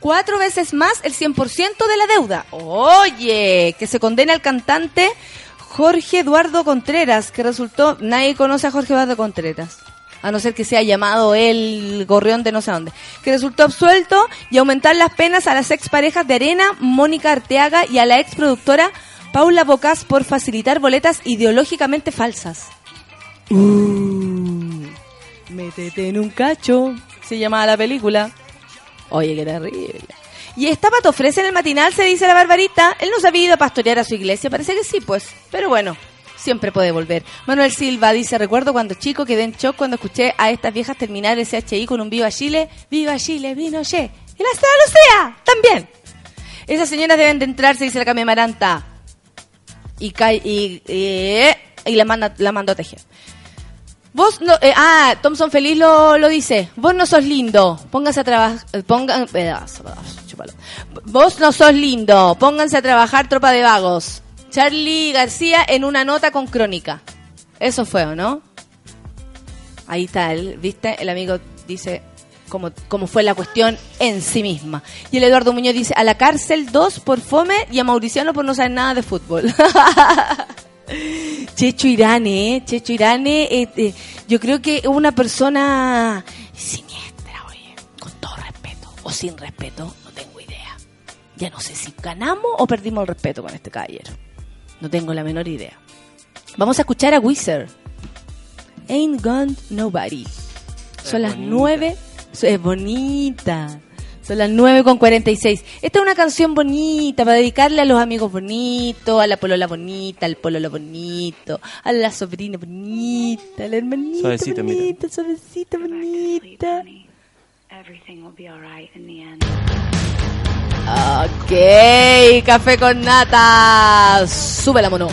cuatro veces más el 100% de la deuda. Oye, que se condena al cantante Jorge Eduardo Contreras, que resultó, nadie conoce a Jorge Eduardo Contreras, a no ser que sea llamado el gorrión de no sé dónde, que resultó absuelto y aumentar las penas a las exparejas de Arena, Mónica Arteaga y a la exproductora Paula Bocas por facilitar boletas ideológicamente falsas. Uh, métete en un cacho, se llamaba la película. Oye, qué terrible. Y esta pato ofrece en el matinal, se dice la barbarita. Él no se había ido a pastorear a su iglesia, parece que sí, pues. Pero bueno, siempre puede volver. Manuel Silva dice, recuerdo cuando chico quedé en shock cuando escuché a estas viejas terminar el CHI con un Viva Chile, Viva Chile, vino Che. Y la Estrella Lucía, también. Esas señoras deben de entrarse, dice la Cami Amaranta. Y, y, y, y la, manda, la mandó a tejer. Vos no, eh, ah, Thompson Feliz lo, lo dice. Vos no sos lindo. Pónganse a trabajar. Pongan, pedazo, pedazo, chúpalo. Vos no sos lindo. Pónganse a trabajar, tropa de vagos. Charlie García en una nota con crónica. Eso fue, ¿o no? Ahí está, el, ¿viste? El amigo dice cómo, cómo fue la cuestión en sí misma. Y el Eduardo Muñoz dice, a la cárcel dos por fome y a Mauriciano por no saber nada de fútbol. Checho Irane, ¿eh? Checho Irane, eh, eh, yo creo que es una persona siniestra, oye, con todo respeto, o sin respeto, no tengo idea. Ya no sé si ganamos o perdimos el respeto con este caballero. No tengo la menor idea. Vamos a escuchar a Wizard. Ain't Gone Nobody. Son las nueve. Es bonita. Son las 9 con 46. Esta es una canción bonita para dedicarle a los amigos bonitos, a la polola bonita, al pololo bonito, a la sobrina bonita, a la hermanita Suavecita, mira. bonita, suavecita bonita. Ok, café con nata. Sube la mono.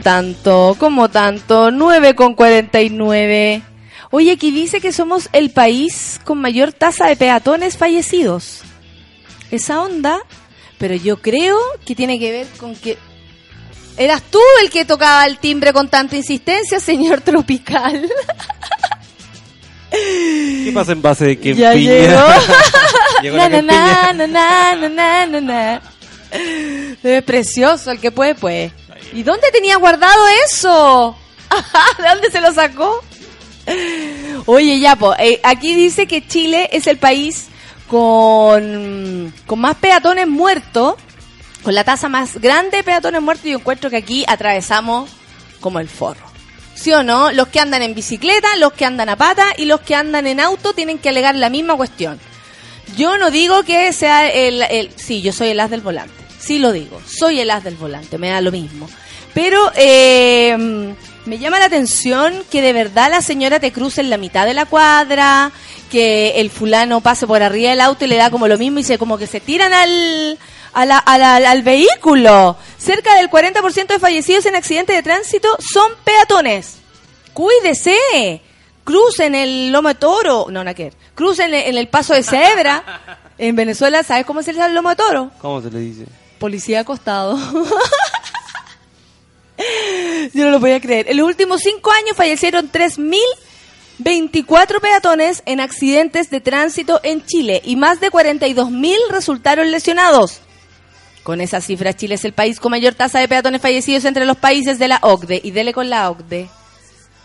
¿Cómo tanto? ¿Cómo tanto? 9 con 49. Oye, aquí dice que somos el país con mayor tasa de peatones fallecidos. Esa onda, pero yo creo que tiene que ver con que... ¿Eras tú el que tocaba el timbre con tanta insistencia, señor Tropical? ¿Qué pasa en base de que ya piña? llegó. Llegó na, la na, campiña. na, na, na, na, na, na. Es precioso, el que puede, puede. ¿Y dónde tenía guardado eso? ¿De dónde se lo sacó? Oye, ya, po, eh, aquí dice que Chile es el país con, con más peatones muertos, con la tasa más grande de peatones muertos, y yo encuentro que aquí atravesamos como el forro. ¿Sí o no? Los que andan en bicicleta, los que andan a pata y los que andan en auto tienen que alegar la misma cuestión. Yo no digo que sea el. Sí, yo soy el as del volante. Sí lo digo. Soy el as del volante. Me da lo mismo. Pero eh, me llama la atención que de verdad la señora te cruce en la mitad de la cuadra, que el fulano pase por arriba del auto y le da como lo mismo y se como que se tiran al, a al vehículo. Cerca del 40% de fallecidos en accidentes de tránsito son peatones. Cuídese. Crucen el lomo de toro. No, no, que Crucen en el paso de cebra. En Venezuela, ¿sabes cómo se le llama el lomo de toro? ¿Cómo se le dice? Policía acostado. Yo no lo podía creer. En los últimos cinco años fallecieron 3.024 peatones en accidentes de tránsito en Chile y más de 42.000 resultaron lesionados. Con esa cifra, Chile es el país con mayor tasa de peatones fallecidos entre los países de la OCDE. Y dele con la OCDE.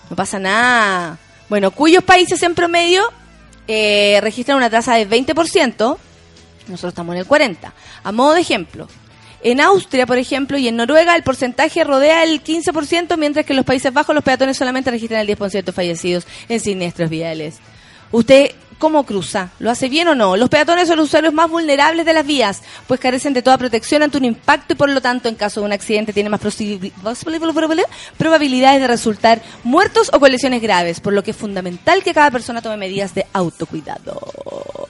No pasa nada. Bueno, cuyos países en promedio eh, registran una tasa de 20%, nosotros estamos en el 40%. A modo de ejemplo, en Austria, por ejemplo, y en Noruega el porcentaje rodea el 15%, mientras que en los Países Bajos los peatones solamente registran el 10% de fallecidos en siniestros viales. ¿Usted cómo cruza? ¿Lo hace bien o no? Los peatones son los usuarios más vulnerables de las vías, pues carecen de toda protección ante un impacto y por lo tanto en caso de un accidente tienen más probabilidades de resultar muertos o con lesiones graves, por lo que es fundamental que cada persona tome medidas de autocuidado.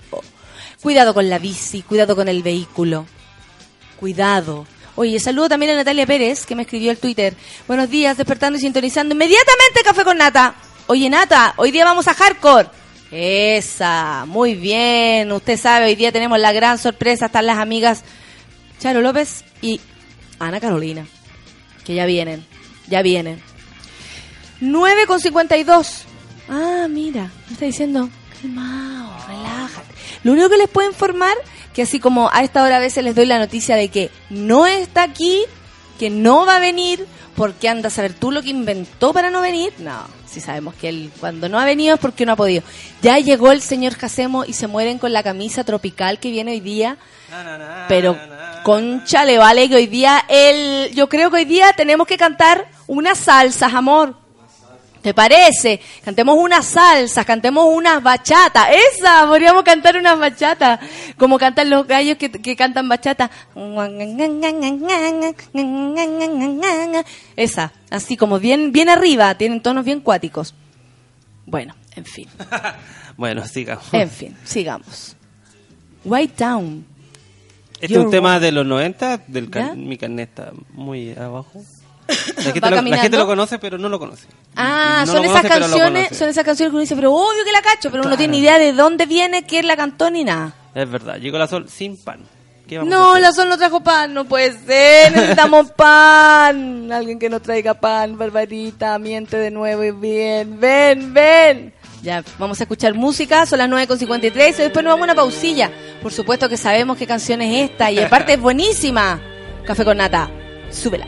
Cuidado con la bici, cuidado con el vehículo. Cuidado. Oye, saludo también a Natalia Pérez, que me escribió el Twitter. Buenos días, despertando y sintonizando inmediatamente Café con Nata. Oye, Nata, hoy día vamos a Hardcore. Esa, muy bien. Usted sabe, hoy día tenemos la gran sorpresa. Están las amigas Charo López y Ana Carolina. Que ya vienen, ya vienen. 9 con 52. Ah, mira, me está diciendo, calmao, relájate. Lo único que les puedo informar, que así como a esta hora a veces les doy la noticia de que no está aquí, que no va a venir, porque anda a saber tú lo que inventó para no venir. No, si sabemos que él cuando no ha venido es porque no ha podido. Ya llegó el señor Jacemo y se mueren con la camisa tropical que viene hoy día. Pero concha le vale que hoy día él, yo creo que hoy día tenemos que cantar unas salsas, amor. ¿Te parece? Cantemos unas salsas, cantemos unas bachatas. Esa, podríamos cantar unas bachatas. Como cantan los gallos que, que cantan bachata. Esa, así como bien, bien arriba, tienen tonos bien cuáticos. Bueno, en fin, Bueno, sigamos. en fin, sigamos. White Town. Este es un tema de los 90, del ¿Ya? can- mi carnet está muy abajo. La gente, lo, la gente lo conoce, pero no lo conoce. Ah, No son esas canciones, son esas canciones que uno dice, pero obvio que la cacho, pero uno no tiene ni idea de dónde viene, quién la cantó ni nada. Es verdad, llegó la sol sin pan. ¿Qué vamos a No, la Sol no trajo pan, no puede ser, necesitamos pan. Alguien que nos traiga pan, Barbarita, miente de nuevo y bien, ven, ven. Ya, vamos a escuchar música, son las 9.53 y después nos vamos a una pausilla. Por supuesto que sabemos qué canción es esta y aparte es buenísima. Café con nata, súbela.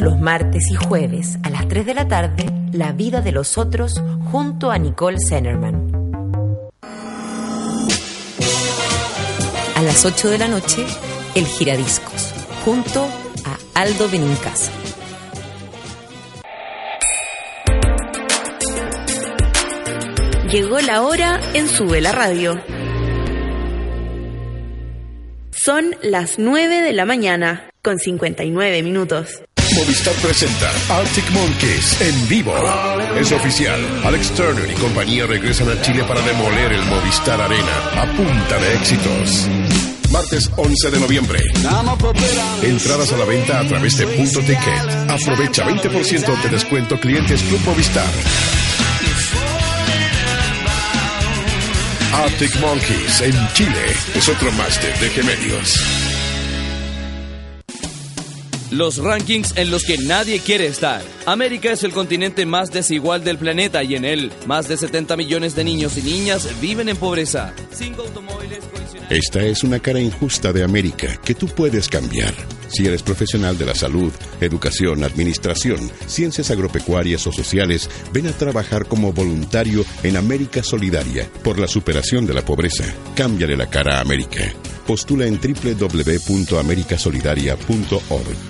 Los martes y jueves a las 3 de la tarde, La vida de los otros junto a Nicole Zenerman. A las 8 de la noche, El Giradiscos, junto a Aldo Benincasa. Llegó la hora en Sube la Radio. Son las 9 de la mañana, con 59 minutos. Movistar presenta Arctic Monkeys en vivo. Es oficial. Alex Turner y compañía regresan a Chile para demoler el Movistar Arena a punta de éxitos. Martes 11 de noviembre. Entradas a la venta a través de Punto Ticket. Aprovecha 20% de descuento clientes Club Movistar. Arctic Monkeys en Chile es otro máster de Gemelios. Los rankings en los que nadie quiere estar. América es el continente más desigual del planeta y en él más de 70 millones de niños y niñas viven en pobreza. Esta es una cara injusta de América que tú puedes cambiar. Si eres profesional de la salud, educación, administración, ciencias agropecuarias o sociales, ven a trabajar como voluntario en América Solidaria por la superación de la pobreza. Cámbiale la cara a América. Postula en www.americasolidaria.org.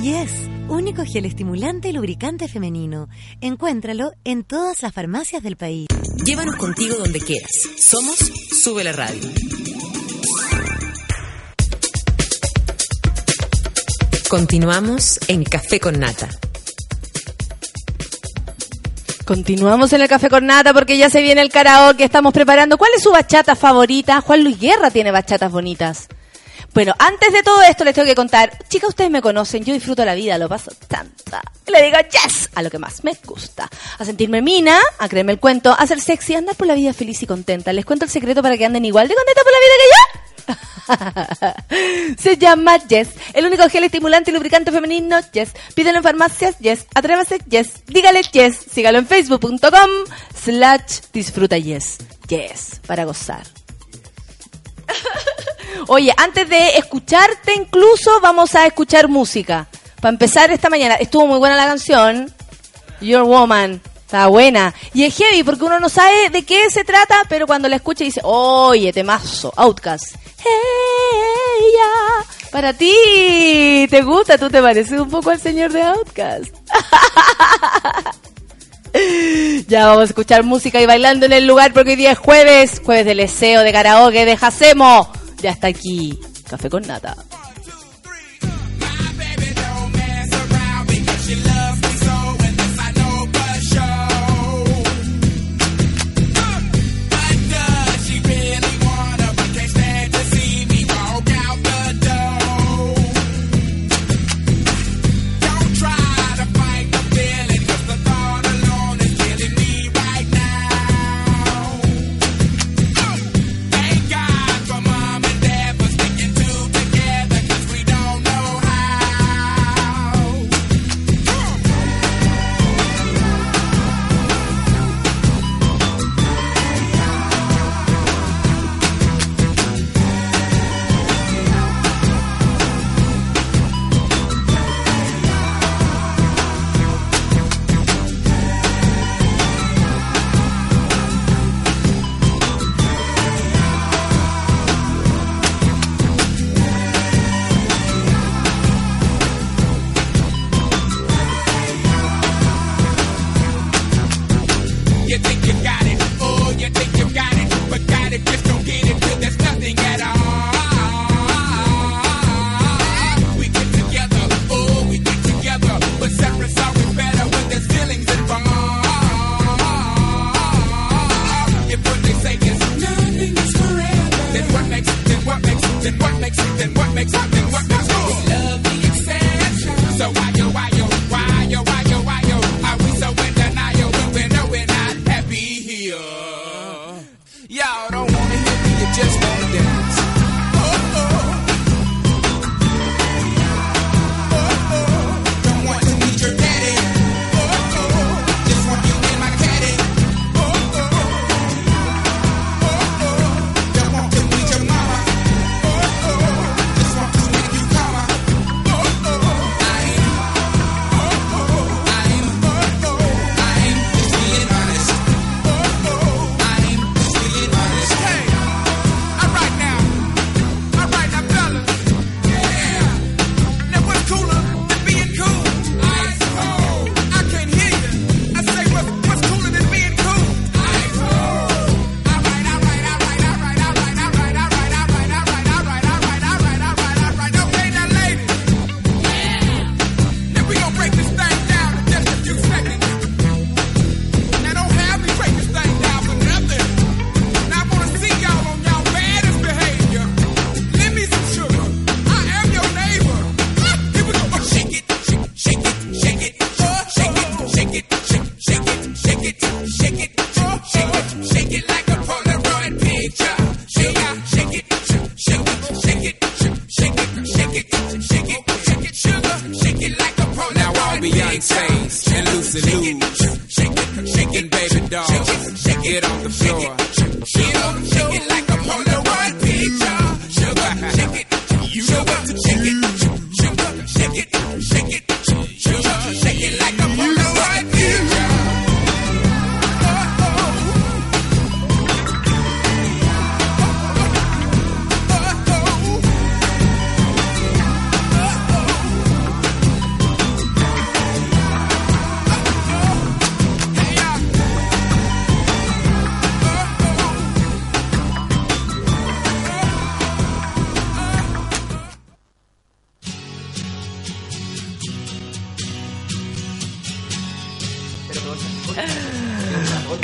Yes, único gel estimulante y lubricante femenino. Encuéntralo en todas las farmacias del país. Llévanos contigo donde quieras. Somos Sube la Radio. Continuamos en Café con Nata. Continuamos en el Café con Nata porque ya se viene el karaoke, estamos preparando. ¿Cuál es su bachata favorita? Juan Luis Guerra tiene bachatas bonitas. Bueno, antes de todo esto les tengo que contar, chicas, ustedes me conocen, yo disfruto la vida, lo paso tanta. Le digo yes a lo que más me gusta. A sentirme mina, a creerme el cuento, a ser sexy, a andar por la vida feliz y contenta. Les cuento el secreto para que anden igual de contenta por la vida que yo. Se llama Yes, el único gel estimulante y lubricante femenino Yes. Pídelo en farmacias Yes, atrévase Yes, dígale Yes, sígalo en facebook.com slash disfruta Yes. Yes, para gozar. Oye, antes de escucharte incluso vamos a escuchar música. Para empezar esta mañana, estuvo muy buena la canción. Your Woman. Está buena. Y es heavy porque uno no sabe de qué se trata, pero cuando la escucha dice, oye, temazo, Outcast. Ya. Para ti, ¿te gusta? ¿Tú te pareces un poco al señor de Outcast? ya vamos a escuchar música y bailando en el lugar porque hoy día es jueves, jueves de leseo, de karaoke, de Jacemo. Ya está aquí, café con nata.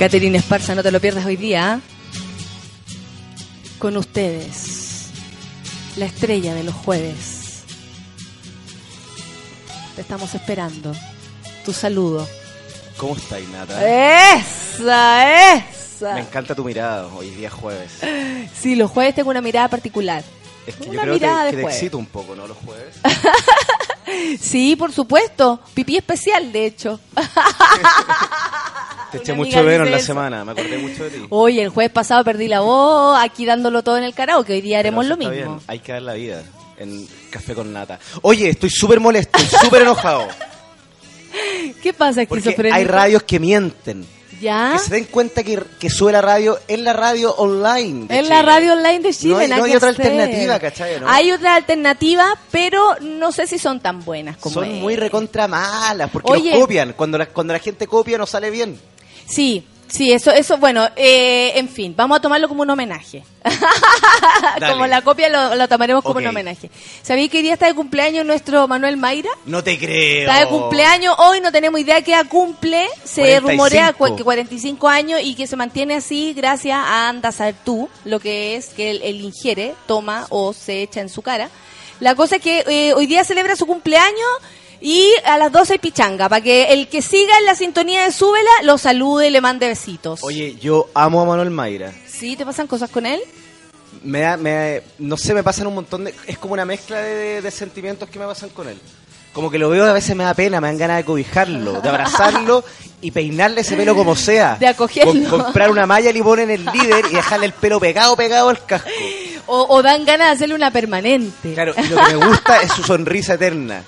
Caterina Esparza, no te lo pierdas hoy día. ¿ah? Con ustedes, la estrella de los jueves. Te estamos esperando. Tu saludo. ¿Cómo estáis. Nata? Esa, esa. Me encanta tu mirada hoy día jueves. Sí, los jueves tengo una mirada particular. Es que Una yo creo mirada que, de que te excito un poco, ¿no? Los jueves. Sí, por supuesto. Pipí especial, de hecho. Te eché mucho menos dice la semana, me acordé mucho de ti. Oye, el jueves pasado perdí la voz aquí dándolo todo en el karaoke. Hoy día haremos lo mismo. bien, Hay que dar la vida en Café con Nata. Oye, estoy súper molesto, súper enojado. ¿Qué pasa, esquizofrénico? hay radios que mienten. ¿Ya? Que se den cuenta que, que sube la radio en la radio online. de En la radio online de Chile. No hay- no otra hacer. alternativa, ¿cachai, no? Hay otra alternativa, pero no sé si son tan buenas como Son es. muy recontra malas, porque Oye. los copian. Cuando la, cuando la gente copia no sale bien. Sí, sí, eso, eso, bueno, eh, en fin, vamos a tomarlo como un homenaje. Como la copia lo, lo tomaremos como un homenaje. ¿Sabéis que hoy día está de cumpleaños nuestro Manuel Mayra? No te creo. Está de cumpleaños, hoy no tenemos idea edad cumple, se 45. rumorea que 45 años y que se mantiene así gracias a anda a saber tú, lo que es que él, él ingiere, toma o se echa en su cara. La cosa es que eh, hoy día celebra su cumpleaños y a las 12 hay pichanga, para que el que siga en la sintonía de Súbela lo salude y le mande besitos. Oye, yo amo a Manuel Mayra. ¿Sí? ¿Te pasan cosas con él? Me, da- me, no sé, me pasan un montón de... Es como una mezcla de, de sentimientos que me pasan con él. Como que lo veo, a veces me da pena, me dan ganas de cobijarlo, de abrazarlo y peinarle ese pelo como sea. De acogerlo. Com- comprar una malla limón en el líder y dejarle el pelo pegado, pegado al casco. O, o dan ganas de hacerle una permanente. Claro, y lo que me gusta es su sonrisa eterna.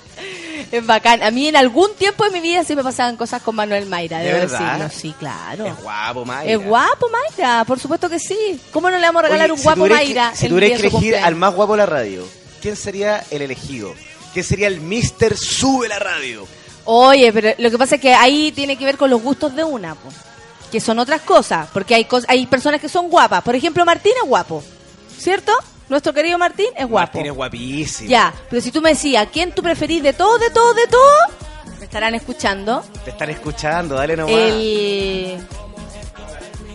Es bacán. A mí en algún tiempo de mi vida sí me pasaban cosas con Manuel Mayra, ¿De debo verdad? decirlo. Sí, claro. Es guapo, Mayra. Es guapo Mayra, por supuesto que sí. ¿Cómo no le vamos a regalar Oye, un si guapo Mayra? Que, si día que de elegir al más guapo de la radio, ¿quién sería el elegido? ¿Quién sería el Mister Sube la Radio? Oye, pero lo que pasa es que ahí tiene que ver con los gustos de una, po, que son otras cosas, porque hay hay personas que son guapas. Por ejemplo, Martín es guapo, ¿cierto? Nuestro querido Martín es guapo. Martín es guapísimo. Ya, pero si tú me decías, ¿quién tú preferís de todo, de todo, de todo? Me estarán escuchando. Te están escuchando, dale nomás. El...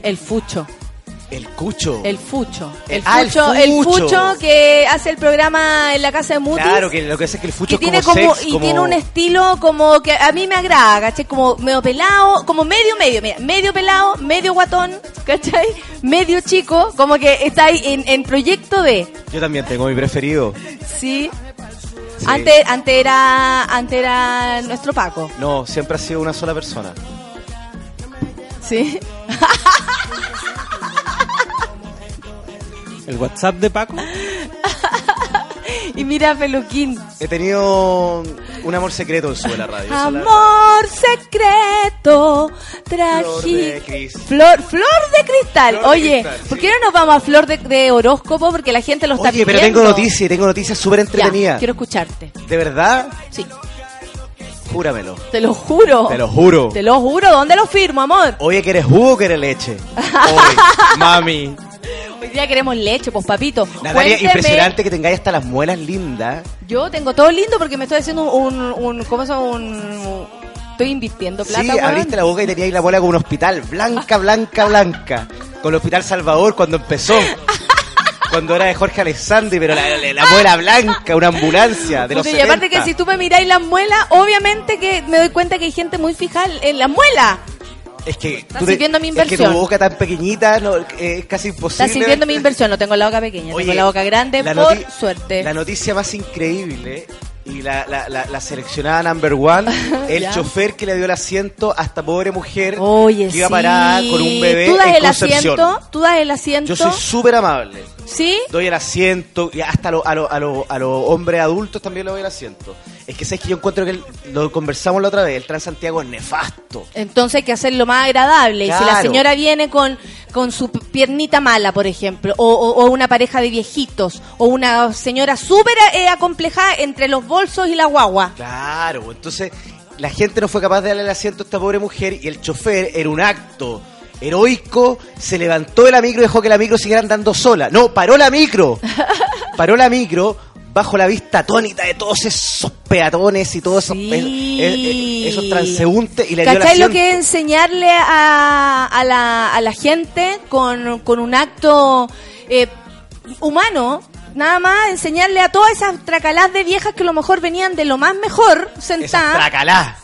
El Fucho. El Cucho. El Fucho. El El- ah, el Fucho, el Fucho. Fucho que hace el programa en la casa de Mutis. Claro, que lo que pasa es que el Fucho que es tiene como, como, sex, y como- tiene un estilo como que a mí me agrada, ¿cachai? Como medio pelado, como medio medio, mira, medio pelado, medio guatón, ¿cachai? Medio chico, como que está ahí en, en proyecto de, Yo también tengo mi preferido. ¿sí? Sí. Antes, antes era, antes era nuestro Paco, No, siempre ha sido una sola persona. ¿sí? El WhatsApp de Paco. Y mira Peluquín. He tenido un amor secreto en Sube la Radio. Amor secreto, trají Flor de flor, flor de cristal. Flor de Oye, cristal, ¿por qué no nos vamos a flor de, de horóscopo? Porque la gente lo está Oye, pero pidiendo. tengo noticias, tengo noticias súper Ya, entretenidas. quiero escucharte. ¿De verdad? Sí. Júramelo. Te lo juro. Te lo juro. Te lo juro. ¿Dónde lo firmo, amor? Oye, ¿quieres jugo o quieres leche? Oye, mami. Hoy día queremos leche, pues papito. Natalia, Cuénteme. impresionante que tengáis hasta las muelas lindas. Yo tengo todo lindo porque me estoy haciendo un, un ¿cómo se llama? Un, estoy invirtiendo plata, sí, weón. abriste la boca y teníais la muela como un hospital. Blanca, blanca, blanca. Con el Hospital Salvador cuando empezó. Cuando era de Jorge Alessandri, pero la, la- la muela blanca, una ambulancia de los y aparte 70. que si tú me miráis las muelas, obviamente que me doy cuenta que hay gente muy fija en las muelas. Es que, Estás sirviendo mi es que inversión. tu boca tan pequeñita no, es casi imposible. Está sirviendo mi inversión, no tengo la boca pequeña, Oye, tengo la boca grande la por suerte. La noticia más increíble Y la, la, la, la seleccionada number one, el Ya. chofer que le dio el asiento a esta pobre mujer Oye, que iba sí. parada con un bebé ¿Tú das en el Concepción. asiento? ¿Tú das el asiento? Yo soy súper amable. ¿Sí? Doy el asiento y hasta a los a lo- a lo- a los hombres adultos también le doy el asiento. Es que sabes que yo encuentro que el- lo conversamos la otra vez, el Transantiago es nefasto. Entonces hay que hacerlo más agradable. Y si la señora viene con, con su piernita mala, por ejemplo, o, o- o una pareja de viejitos, o una señora súper eh, acomplejada entre los bolsos y la guagua. Claro, entonces la gente no fue capaz de darle el asiento a esta pobre mujer y el chofer era un acto heroico, se levantó de la micro y dejó que la micro siguiera andando sola. No, paró la micro. Paró la micro bajo la vista atónita de todos esos peatones y todos esos, eh, eh, esos transeúntes y el ¿Cachai lo que es enseñarle a, a la, a la gente con, con un acto eh, humano? Nada más enseñarle a todas esas tracalás de viejas que a lo mejor venían de lo más mejor sentadas. tracalás.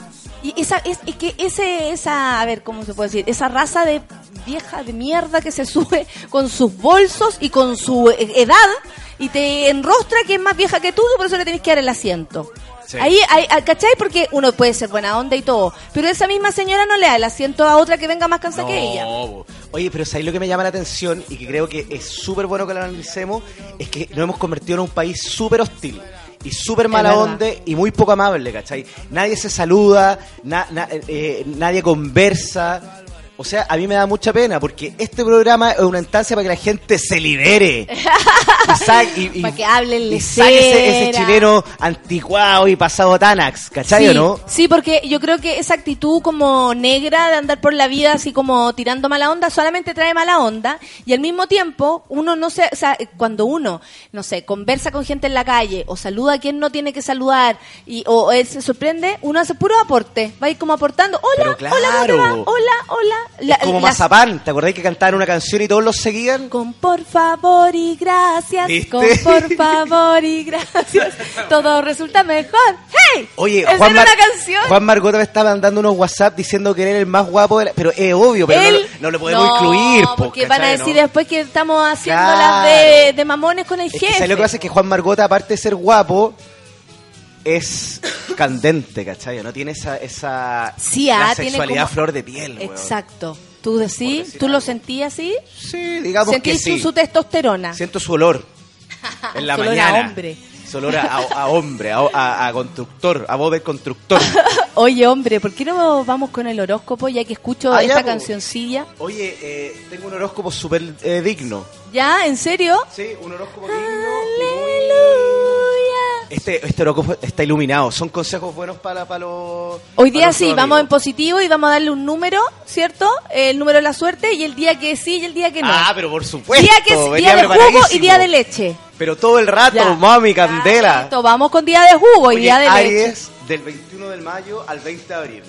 Y esa, es, es que ese, esa, a ver, ¿cómo se puede decir? Esa raza de vieja de mierda que se sube con sus bolsos y con su eh, edad y te enrostra que es más vieja que tú y por eso le tenés que dar el asiento. Sí. Ahí, hay, ah, ¿cachai? Porque uno puede ser buena onda y todo, pero esa misma señora no le da el asiento a otra que venga más cansada que ella. Oye, pero ¿sabes lo que me llama la atención y que creo que es súper bueno que lo analicemos? Es que nos hemos convertido en un país súper hostil y súper mala onda y muy poco amable, ¿cachai? Nadie se saluda, na- na- eh, nadie conversa. O sea, a mí me da mucha pena porque este programa es una instancia para que la gente se libere. Y y- y- Para que hablen y saque ese, ese chileno anticuado y pasado Tanax, ¿cachai sí, o no? Sí, porque yo creo que esa actitud como negra de andar por la vida así como tirando mala onda solamente trae mala onda y al mismo tiempo uno no se, o sea, cuando uno, no sé, conversa con gente en la calle o saluda a quien no tiene que saludar y o él se sorprende, uno hace puro aporte, va a ir como aportando, hola, hola, hola, hola. La- Como las- Mazapán, ¿te acordás que cantaban una canción y todos los seguían? Con por favor y gracias, ¿Viste? con por favor y gracias, todo resulta mejor. ¡Hey! Oye, ¿Esa Juan, Mar- una canción? Juan Margot me estaba mandando unos WhatsApp diciendo que era el más guapo, de la- pero es obvio, pero no, lo- no lo podemos No, incluir. po, porque van a ¿cachai, decir no? después que estamos haciendo Claro. las de, de mamones con el Es que jefe. ¿sabes lo que pasa es que Juan Margot, aparte de ser guapo, es candente, ¿cachai? No tiene esa, esa Sí, la ah, tiene sexualidad como- flor de piel, weón. Exacto. ¿Tú decís? ¿Tú lo sentías así? Sí, digamos que ¿Sentís sí. su, su testosterona? Siento su olor en la Su olor a mañana. hombre. Su olor a, hombre, a, a- a constructor, a Bob el constructor. Oye, hombre, ¿por qué no vamos con el horóscopo ya que escucho Ah, esta cancioncilla? Oye, eh, tengo un horóscopo súper eh, digno. ¿Ya? ¿En serio? Sí, un horóscopo Este, este horóscopo está iluminado. Son consejos buenos para, para los. Hoy día sí, vamos en amigos. positivo y vamos a darle un número, ¿cierto? El número de la suerte y el día que sí y el día que no. Ah, pero por supuesto. día que día de jugo y día de leche. Pero todo el rato, Ya. mami, candela. Listo, vamos con día de jugo y Oye, día de leche. Aries, del 21 de mayo al 20 de abril.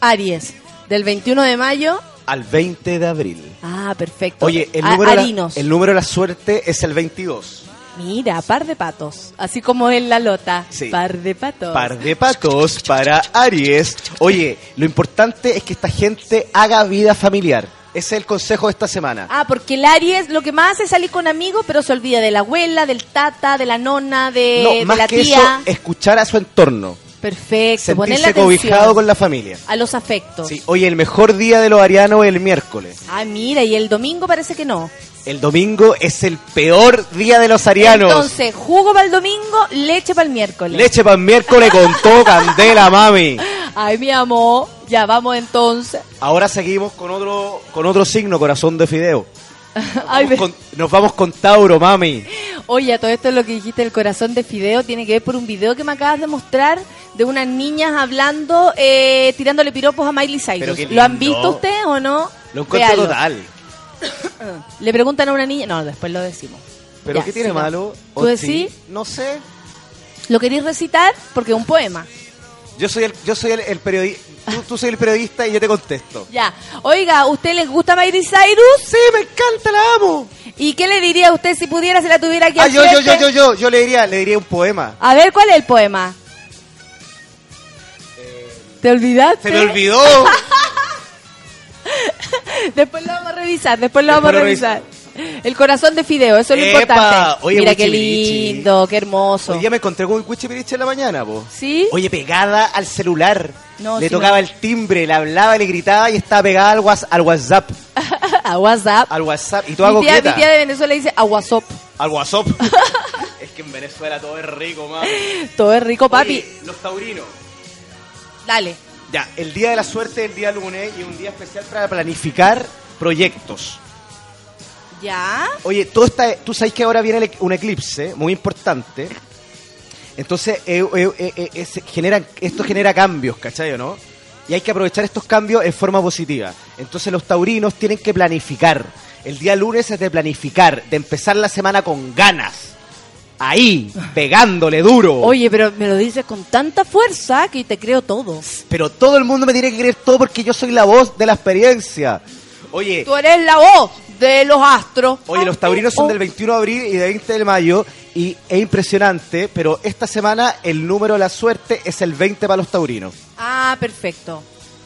Aries, del 21 de mayo. Al 20 de abril. Ah, perfecto. Oye, el A- número, de la, el número de la suerte es el 22. Mira, par de patos. Así como en la lota. Sí. Par de patos. Par de patos para Aries. Oye, lo importante es que esta gente haga vida familiar. Ese es el consejo de esta semana. Ah, porque el Aries lo que más hace es salir con amigos, pero se olvida de la abuela, del tata, de la nona, de, no, de más la que tía. eso, escuchar a su entorno. Perfecto, ponerle cobijado con la familia. a los afectos. Sí, oye, el mejor día de los arianos es el miércoles. Ah, mira, y el domingo parece que no. El domingo es el peor día de los arianos. Entonces, jugo para el domingo, leche para el miércoles. Leche para el miércoles con todo candela, mami. Ay, mi amor, ya vamos entonces. Ahora seguimos con otro, con otro signo, corazón de fideo. Ay, Vamos con- nos vamos con Tauro, mami. Oye, a todo esto lo que dijiste del corazón de Fideo tiene que ver por un video que me acabas de mostrar de unas niñas hablando, eh, tirándole piropos a Miley Cyrus. ¿Lo han visto ustedes o no? Lo encuentro Véalo. total. Le preguntan a una niña, no, después lo decimos. ¿Pero Ya, qué tiene malo? ¿Tú ¿O decís? No sé. ¿Lo queréis recitar? Porque es un poema. Yo soy el, yo soy el, el periodista. Tú, tú soy el periodista y yo te contesto. Ya. Oiga, ¿usted les gusta Miley Cyrus? Sí, me encanta, la amo. ¿Y qué le diría a usted si pudiera, si la tuviera aquí Ah, al yo, yo, yo, frente? yo, yo, yo le diría, le diría un poema. A ver, ¿cuál es el poema? ¿Te olvidaste? Se me olvidó. Después lo vamos a revisar, después lo vamos a revisar. El corazón de fideo, eso es lo ¡Epa! importante. Oye, Mira qué lindo, qué hermoso. Hoy día me encontré con un cuchipiriche en la mañana, po. ¿Sí? Oye, pegada al celular. No, le sí tocaba el timbre, le hablaba, le gritaba y estaba pegada al, whats- al WhatsApp. a WhatsApp. Al WhatsApp. Y toda Mi tía, mi tía de Venezuela dice a WhatsApp. Al WhatsApp. es que en Venezuela todo es rico, mami. Todo es rico, papi. Oye, los taurinos. Dale. Ya, el día de la suerte es el día lunes y un día especial para planificar proyectos. ¿Ya? Oye, todo está, tú sabes que ahora viene un eclipse muy importante. Entonces, eh, eh, eh, eh, eh, generan- esto genera cambios, ¿cachai o no? Y hay que aprovechar estos cambios en forma positiva. Entonces, los taurinos tienen que planificar. El día lunes es de planificar, de empezar la semana con ganas. Ahí, pegándole duro. Oye, pero me lo dices con tanta fuerza que te creo todo. Pero todo el mundo me tiene que creer todo porque yo soy la voz de la experiencia. Oye, Tú eres la voz de los astros. Oye, los taurinos son del 21 de abril y del 20 de mayo y es impresionante, pero esta semana el número de la suerte es el 20 para los taurinos. Ah, perfecto.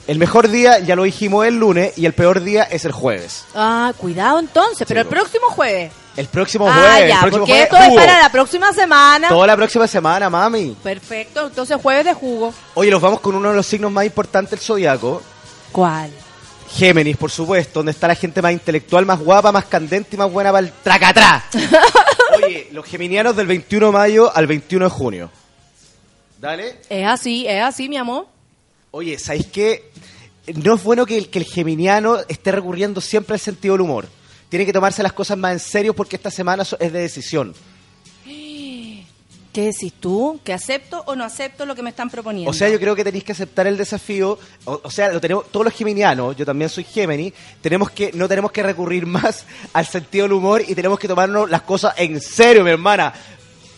El mejor día, ya lo dijimos, el lunes y el peor día es el jueves. Ah, cuidado entonces, pero el próximo jueves. El próximo ah, jueves, ya, el próximo porque jueves, esto es para la próxima semana. Toda la próxima semana, mami. Perfecto, entonces jueves de jugo. Oye, nos vamos con uno de los signos más importantes del zodiaco. ¿Cuál? Géminis, por supuesto, donde está la gente más intelectual, más guapa, más candente y más buena para el tracatrá. Oye, los geminianos del 21 de mayo al 21 de junio. Dale. Es así, es así, mi amor. Oye, ¿sabéis qué? No es bueno que el, que el geminiano esté recurriendo siempre al sentido del humor. Tiene que tomarse las cosas más en serio porque esta semana es de decisión. ¿Qué decís tú? ¿Que acepto o no acepto lo que me están proponiendo? O sea, yo creo que tenéis que aceptar el desafío. O, o sea, lo tenemos, todos los geminianos, yo también soy Gemini, tenemos que, no tenemos que recurrir más al sentido del humor y tenemos que tomarnos las cosas en serio, mi hermana.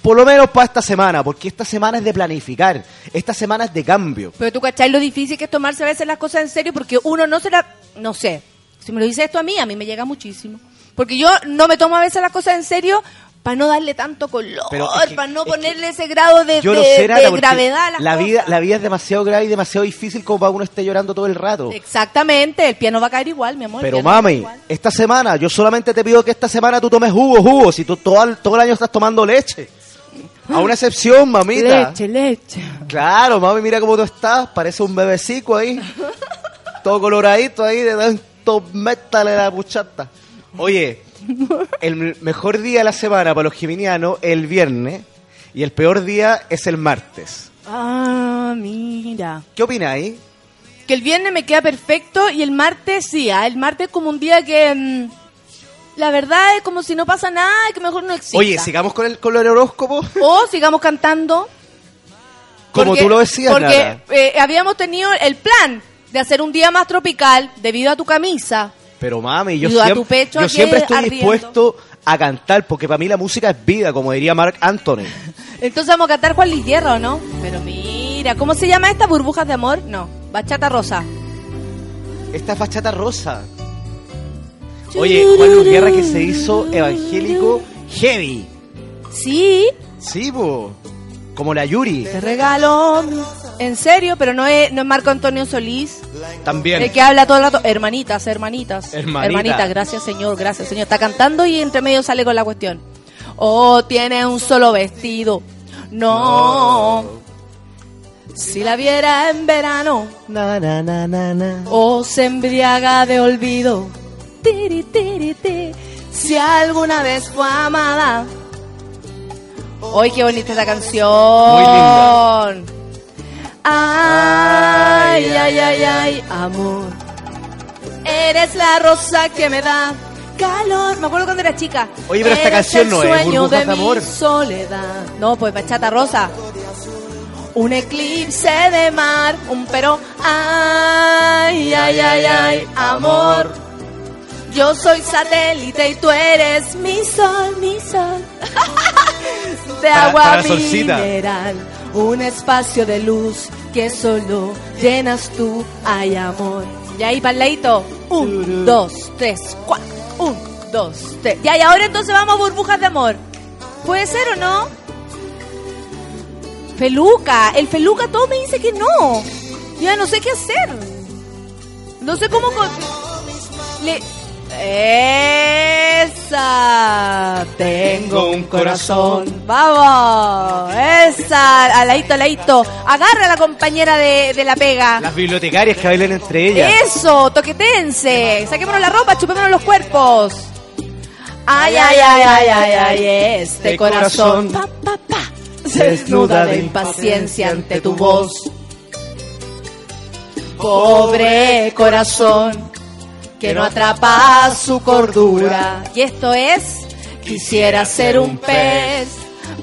Por lo menos para esta semana, porque esta semana es de planificar, esta semana es de cambio. Pero tú cachai lo difícil que es tomarse a veces las cosas en serio porque uno no se la... No sé, si me lo dice esto a mí, a mí me llega muchísimo. Porque yo no me tomo a veces las cosas en serio para no darle tanto color, Pero es que- para no ponerle ese grado de, Yo gravedad a las la cosas. vida, la vida es demasiado grave y demasiado difícil como para uno esté llorando todo el rato. Exactamente, el piano va a caer igual, mi amor. Pero mami, esta semana, yo solamente te pido que esta semana tú tomes jugo, jugo, si tú todo, el- todo el año estás tomando leche. A una excepción, mamita. Leche, leche. Claro, mami, mira cómo tú estás, parece un bebecico ahí. todo coloradito ahí, de tanto métale la puchata. Oye, el mejor día de la semana para los geminianos es el viernes y el peor día es el martes. Ah, mira. ¿Qué opináis? Que el viernes me queda perfecto y el martes sí, ah, el martes es como un día que... mm, la verdad es como si no pasa nada, que mejor no exista. Oye, sigamos con el, con el horóscopo. O sigamos cantando. Como Porque- tú lo decías, Porque eh, habíamos tenido el plan de hacer un día más tropical debido a tu camisa. Pero mami, yo siempre, tu pecho yo siempre estoy ardiendo. dispuesto a cantar, porque para mí la música es vida, como diría Mark Anthony. Entonces vamos a cantar Juan Luis Guerra, ¿o no? Pero mira, ¿cómo se llama esta? ¿Burbujas de amor? No, Bachata Rosa. Esta es bachata rosa. Oye, Juan Luis Guerra que se hizo evangélico heavy. Sí, Sí, po. Como la Yuri. te regalo. En serio, pero no es, no es Marco Antonio Solís. También. El que habla todo el rato. Hermanitas, hermanitas. Hermanita. Hermanitas, gracias señor, gracias señor. Está cantando y entre medio sale con la cuestión. Oh, tiene un solo vestido. No. Si la viera en verano. Na, na, na, na, na. O se embriaga de olvido. Tiri, tiri, ti. Si alguna vez fue amada. ¡Ay, qué bonita esta canción! Muy linda. Ay, ay, ay, ay, amor. Eres la rosa que me da calor. Me acuerdo cuando era chica. Oye, pero esta Eres canción el no es sueño de de Amor. mi soledad. No, pues bachata rosa. Un eclipse de mar, un pero. Ay, ay, ay, ay, amor. Yo soy satélite y tú eres mi sol, mi sol. De agua mineral, un espacio de luz que solo llenas tú, ay amor. Y ahí, leito. Un, dos, tres, cuatro. Un, dos, tres. Ya, y ahora entonces vamos a burbujas de amor. ¿Puede ser o no? Feluca, el Feluca todo me dice que no. Ya no sé qué hacer. No sé cómo... Le... Esa. Tengo un corazón. Vamos. Esa. Aladito, aladito. Agarra a la compañera de, de la pega. Las bibliotecarias que bailan entre ellas. Eso, toquetense. Saquémonos la ropa, chupémonos los cuerpos. Ay, ay, ay, ay, ay, ay, este corazón. Pa, pa, pa. Se desnuda de impaciencia ante tu voz. Pobre corazón que no atrapa su cordura. Y esto es, quisiera ser un pez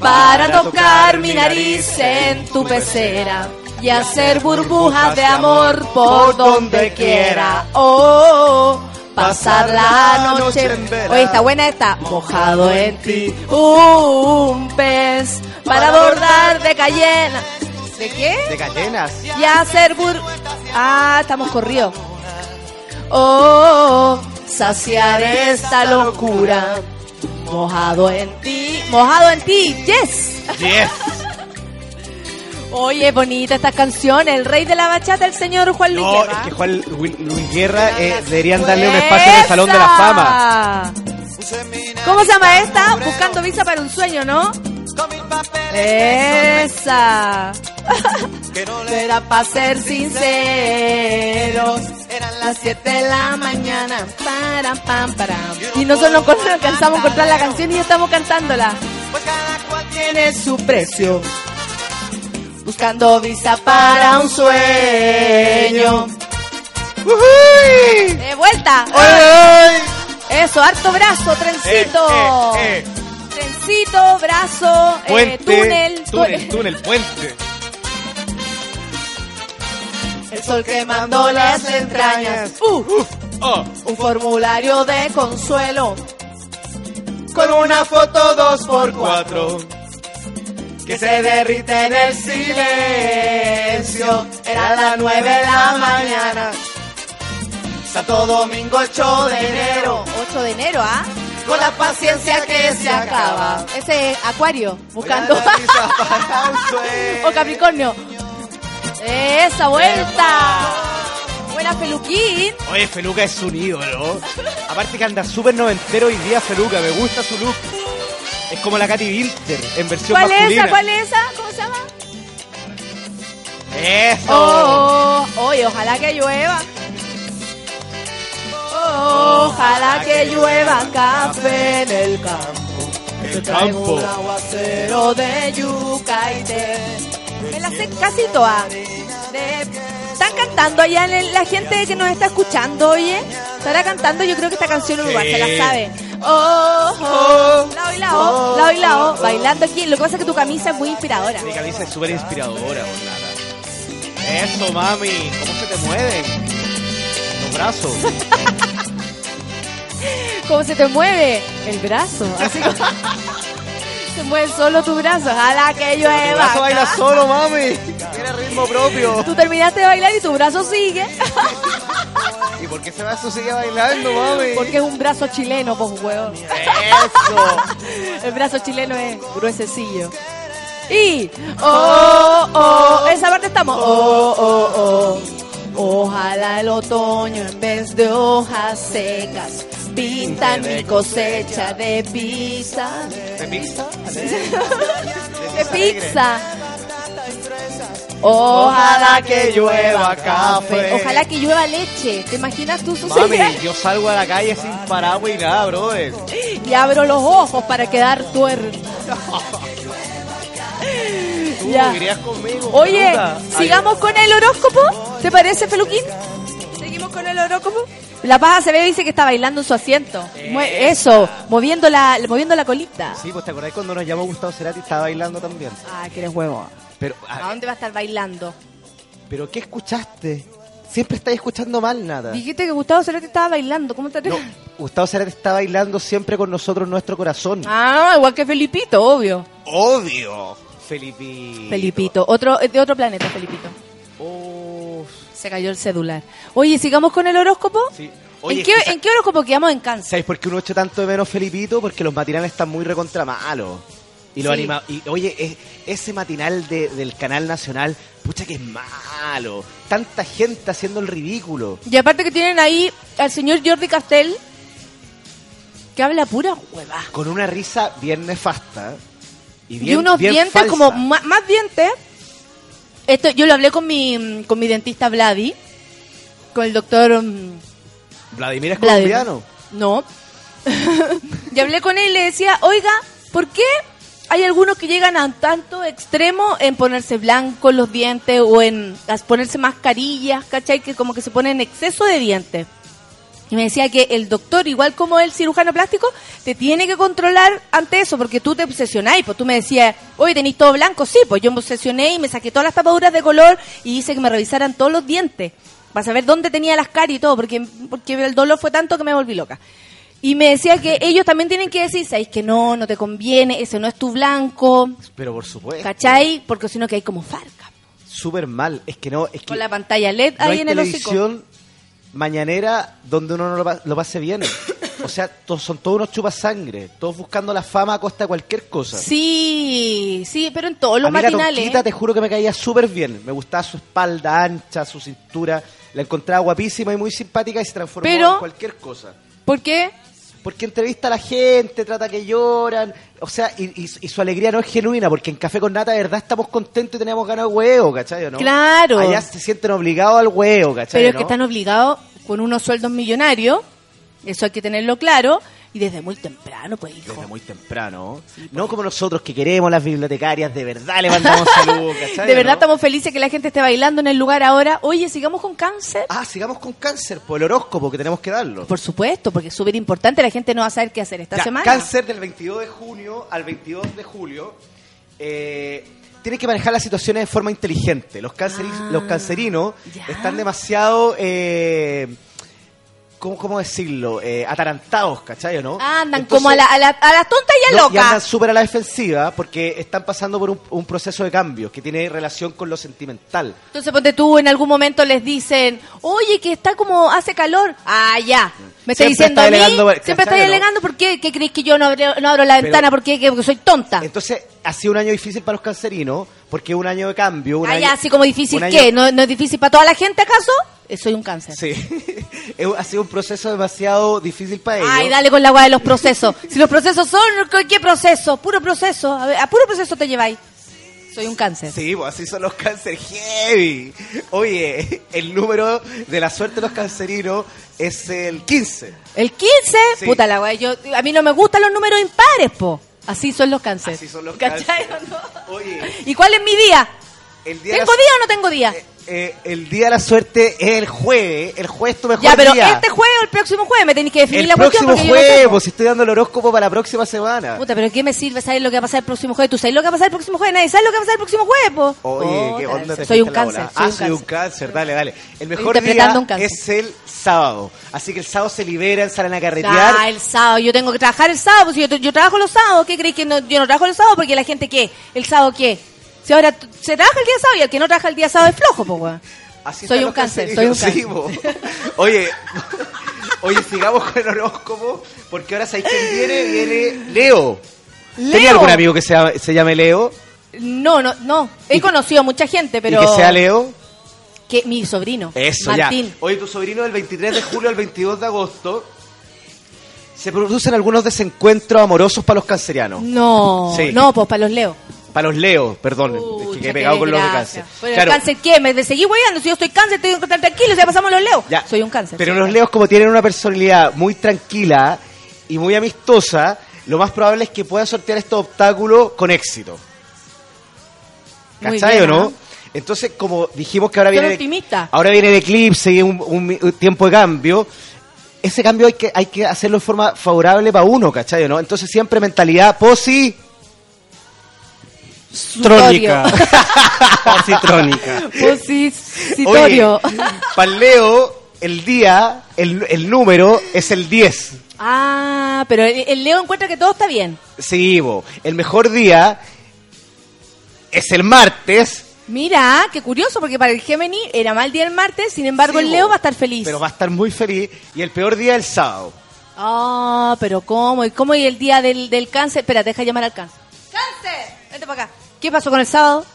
para tocar mi nariz en tu pecera y hacer burbujas de amor por donde quiera. Oh, pasar la noche. Oye, está buena esta. Mojado en ti, un pez para bordar de cayena. ¿De qué? De cadenas. y hacer bur... Ah, estamos corridos. Oh, saciar esta locura. Mojado en ti, mojado en ti, yes. Yes. Oye, bonita esta canción, el rey de la bachata, el señor Juan Luis No, Guerra. es que Juan Lu- Luis Guerra eh, deberían darle un espacio en el Salón de la Fama. ¿Cómo se llama esta? Buscando visa para un sueño, ¿no? Esa. Era para ser sinceros. Eran las 7 de la mañana. Para, pam, para. Y nosotros no con- no alcanzamos a encontrar la canción y ya estamos cantándola. Tiene su precio. Buscando visa para un sueño. ¡De vuelta! Eso, harto brazo, trencito. Eh, eh, eh. Trencito, brazo, eh, Puente. túnel, túnel, túnel, puente. El sol quemando las entrañas. Uh, Oh. un formulario de consuelo. Con una foto dos por cuatro. Que se derrite en el silencio. Era las nueve de la mañana. Santo Domingo 8 de enero. 8 de enero, ¿ah? Con la paciencia que se acaba. Ese es Acuario, buscando. o Capricornio. Esa vuelta. Buena peluquín. Oye, Feluca es un ídolo. Aparte que anda súper noventero hoy día Feluca, me gusta su look. Es como la Katy Winter, en versión ¿Cuál es masculina. esa? ¿Cuál es esa? ¿Cómo se llama? ¡Eso! Oh, oh, oye, ojalá que llueva. Oh, ojalá que llueva café en el campo. El campo. un aguacero de yuca y de... Me la sé casi toda. De- ¿Están cantando allá en la gente que nos está escuchando, oye? ¿Estará cantando? Yo creo que esta canción uruguay se la sabe. Oh, oh, lao y lao, lao y lao, bailando aquí. Lo que pasa es que tu camisa es muy inspiradora. Mi camisa es súper inspiradora. Eso, mami. ¿Cómo se te mueven? Los brazos. ¿Cómo se te mueve? El brazo. Así como... se mueve solo tu brazo. Ojalá que Tu llueva. brazo baila solo, mami. Tiene ritmo propio. Tú terminaste de bailar y tu brazo sigue. ¿Y por qué ese brazo sigue bailando, mami? Porque es un brazo chileno, pues, huevón. Eso. El brazo chileno es gruesecillo. Y, oh, oh, esa parte estamos. Oh, oh, oh. Ojalá el otoño en vez de hojas secas pinta mi cosecha de pizza. ¿De pizza? De pizza. Ojalá que llueva café. Ojalá que llueva leche. ¿Te imaginas tú? Mami, yo salgo a la calle sin paraguas y nada, brother. Y abro los ojos para quedar tuerto. Tú Ya. irías conmigo. Oye, sigamos con el horóscopo. ¿Te parece, Feluquín? Seguimos con el horóscopo. La Paz Acevedo dice que está bailando en su asiento. Mue- Eso, moviendo la, moviendo la colita. Sí, pues te acordás cuando nos llamó Gustavo Cerati estaba bailando también. Ah, que eres huevo. Pero, ¿A dónde va a estar bailando? pero ¿qué escuchaste? Siempre estáis escuchando mal nada. Dijiste que Gustavo Cerati estaba bailando. ¿Cómo te No, Gustavo Cerati está bailando siempre con nosotros nuestro corazón. Ah, igual que Felipito, obvio. Obvio. Felipito. Felipito, otro, de otro planeta, Felipito. Oh, Se cayó el celular. Oye, sigamos con el horóscopo. sí. Oye, ¿En, qué, escucha- ¿En qué horóscopo quedamos en cáncer? ¿Sabes por qué uno echa tanto de menos Felipito? Porque los matinales están muy recontra malos. Y lo Sí. anima y oye, es- ese matinal de- del canal nacional, pucha que es malo. Tanta gente haciendo el ridículo. Y aparte que tienen ahí al señor Jordi Castel, Porque habla pura hueva. Con una risa bien nefasta. Y, unos bien dientes falsa. como más, dientes. Esto yo lo hablé con mi con mi dentista Vladi, con el doctor mm, Vladimir es Vladimir. colombiano. No. y hablé con él y le decía, oiga, ¿por qué hay algunos que llegan a tanto extremo en ponerse blanco los dientes o en ponerse mascarillas, ¿cachai? Que como que se ponen exceso de dientes. Y me decía que el doctor, igual como el cirujano plástico, te tiene que controlar ante eso, porque tú te obsesionáis. Pues tú me decías, oye, tenéis todo blanco. Sí, pues yo me obsesioné y me saqué todas las tapaduras de color y hice que me revisaran todos los dientes. Para saber dónde tenía las caries y todo, porque, porque el dolor fue tanto que me volví loca. Y me decía que ellos también tienen que decir, sabéis que no, no te conviene, ese no es tu blanco, Pero por supuesto. ¿cachai? Porque si no que hay como farca. Súper mal. Es que no. Es que Con la pantalla LED no ahí hay en el hocico. Mañanera donde uno no lo, pa- lo pase bien. O sea, son todos unos chupas sangre. Todos buscando la fama a costa de cualquier cosa. Sí, sí, pero en todos los a mí la matinales. Tonquita, te juro que me caía súper bien. Me gustaba su espalda ancha, su cintura. La encontraba guapísima y muy simpática y se transformó Pero- en cualquier cosa. ¿Por qué? Porque entrevista a la gente, trata que lloran. O sea, y, y- y su alegría no es genuina, porque en Café con Nata de verdad estamos contentos y tenemos ganas de huevo, ¿cachai? ¿no? Claro. Allá se sienten obligados al huevo, ¿cachai? Pero es no? que están obligados con unos sueldos millonarios, eso hay que tenerlo claro, y desde muy temprano, pues hijo. Desde muy temprano. no como nosotros que queremos las bibliotecarias, de verdad le mandamos saludos, ¿cachai? De verdad no? estamos felices que la gente esté bailando en el lugar ahora. Oye, sigamos con cáncer. Ah, sigamos con cáncer, por el horóscopo que tenemos que darlo. Por supuesto, porque es súper importante, la gente no va a saber qué hacer esta Ya, semana. Cáncer del 22 de junio al 22 de julio. Eh, tiene que manejar las situaciones de forma inteligente. Los, canceri- Ah, los cancerinos están demasiado... Eh, ¿cómo, ¿Cómo decirlo? Eh, atarantados, ¿cachai o no? Andan Entonces- como a la, a, la, a la tonta y a no, y loca. andan súper a la defensiva porque están pasando por un, un proceso de cambio que tiene relación con lo sentimental. Entonces, ponte tú, en algún momento les dicen, oye, que está como, hace calor. Ah, ya. Me está diciendo está a mí, siempre ¿cachai, está no? alegando, ¿por qué? ¿Qué crees que yo no abro, no abro la Pero- ventana? ¿Por qué? Porque soy tonta. Entonces, ha sido un año difícil para los cancerinos porque es un año de cambio. Un Ah, año, ya, así como difícil, año- ¿qué? ¿No, ¿No es difícil para toda la gente, acaso? Eh, Soy un cáncer. Sí, ha sido un proceso demasiado difícil para ellos. Ay, dale con la agua de los procesos. Si los procesos son, ¿qué- ¿qué proceso? Puro proceso. A, ver, a puro proceso te lleváis. Soy un cáncer. Sí, pues así son los cáncer heavy. Oye, el número de la suerte de los cancerinos es el 15. El 15, Sí. puta la weá. Yo, a mí no me gustan los números impares, po. Así son los cánceres. Así son los ¿Cachai cáncer. o no? Oye, ¿Y cuál es mi día? el día, ¿Tengo la, día o no tengo día? eh, el día de la suerte es el jueves. El jueves es tu mejor ya, pero día. este jueves o el próximo jueves me tenéis que definir el la cuestión próximo yo no jueves, pues si estoy dando el horóscopo para la próxima semana. Puta, pero ¿qué me sirve saber lo que va a pasar el próximo jueves? ¿Tú sabes lo que va a pasar el próximo jueves? Nadie sabe lo que va a pasar el próximo jueves, po. Oye, ¿qué onda te Soy un cáncer. Soy ah, un soy un cáncer. dale, dale. El mejor día es el sábado. Así que el sábado se liberan, salen a carretear. Ah, el sábado. Yo tengo que trabajar el sábado. Pues yo, yo trabajo los sábados. ¿Qué creéis que no, yo no trabajo los sábados? Porque la gente, ¿qué? ¿El sábado qué? Si ahora se trabaja el día sábado y el que no trabaja el día sábado es flojo, pues, weón. Así Soy un cáncer, soy un cáncer. po. Oye, oye, sigamos con el horóscopo, porque ahora sabéis quién viene, viene Leo. ¿Tenía Leo. algún amigo que se, llama- se llame Leo? No, no, no. He conocido a mucha gente, pero... Y que sea Leo. Que mi sobrino. Eso, Martín. ya. Oye, tu sobrino del 23 de julio al 22 de agosto se producen algunos desencuentros amorosos para los cancerianos. No, Sí. no, pues para los leo. Para los Leos, perdón, es que quedé pegado con los de cáncer. Bueno, Claro, ¿el cáncer qué? ¿Me seguí hueando? Si yo estoy cáncer, estoy tranquilo, ya pasamos los leos. Ya. Soy un cáncer. Pero los leos, como tienen una personalidad muy tranquila y muy amistosa, lo más probable es que puedan sortear estos obstáculos con éxito. ¿Cachai o no? Entonces, como dijimos que ahora viene, el, optimistas. ahora viene el eclipse y un, un- un tiempo de cambio, ese cambio hay que, hay que hacerlo de forma favorable para uno, ¿cachai no? Entonces siempre mentalidad posi... Trónica. Positrónica. Positorio. para el Leo, el día, el, el número es el 10. Ah, pero el, el Leo encuentra que todo está bien. Sí, bo. el mejor día es el martes, Mira, qué curioso, porque para el Gemini era mal día el martes, sin embargo Sí, el Leo bo. va a estar feliz. pero va a estar muy feliz. Y el peor día el sábado. Ah, pero ¿cómo? ¿Y cómo y el día del, del cáncer? Espera, deja llamar al cáncer. ¡Cáncer! Vente para acá. ¿Qué pasó con el sábado?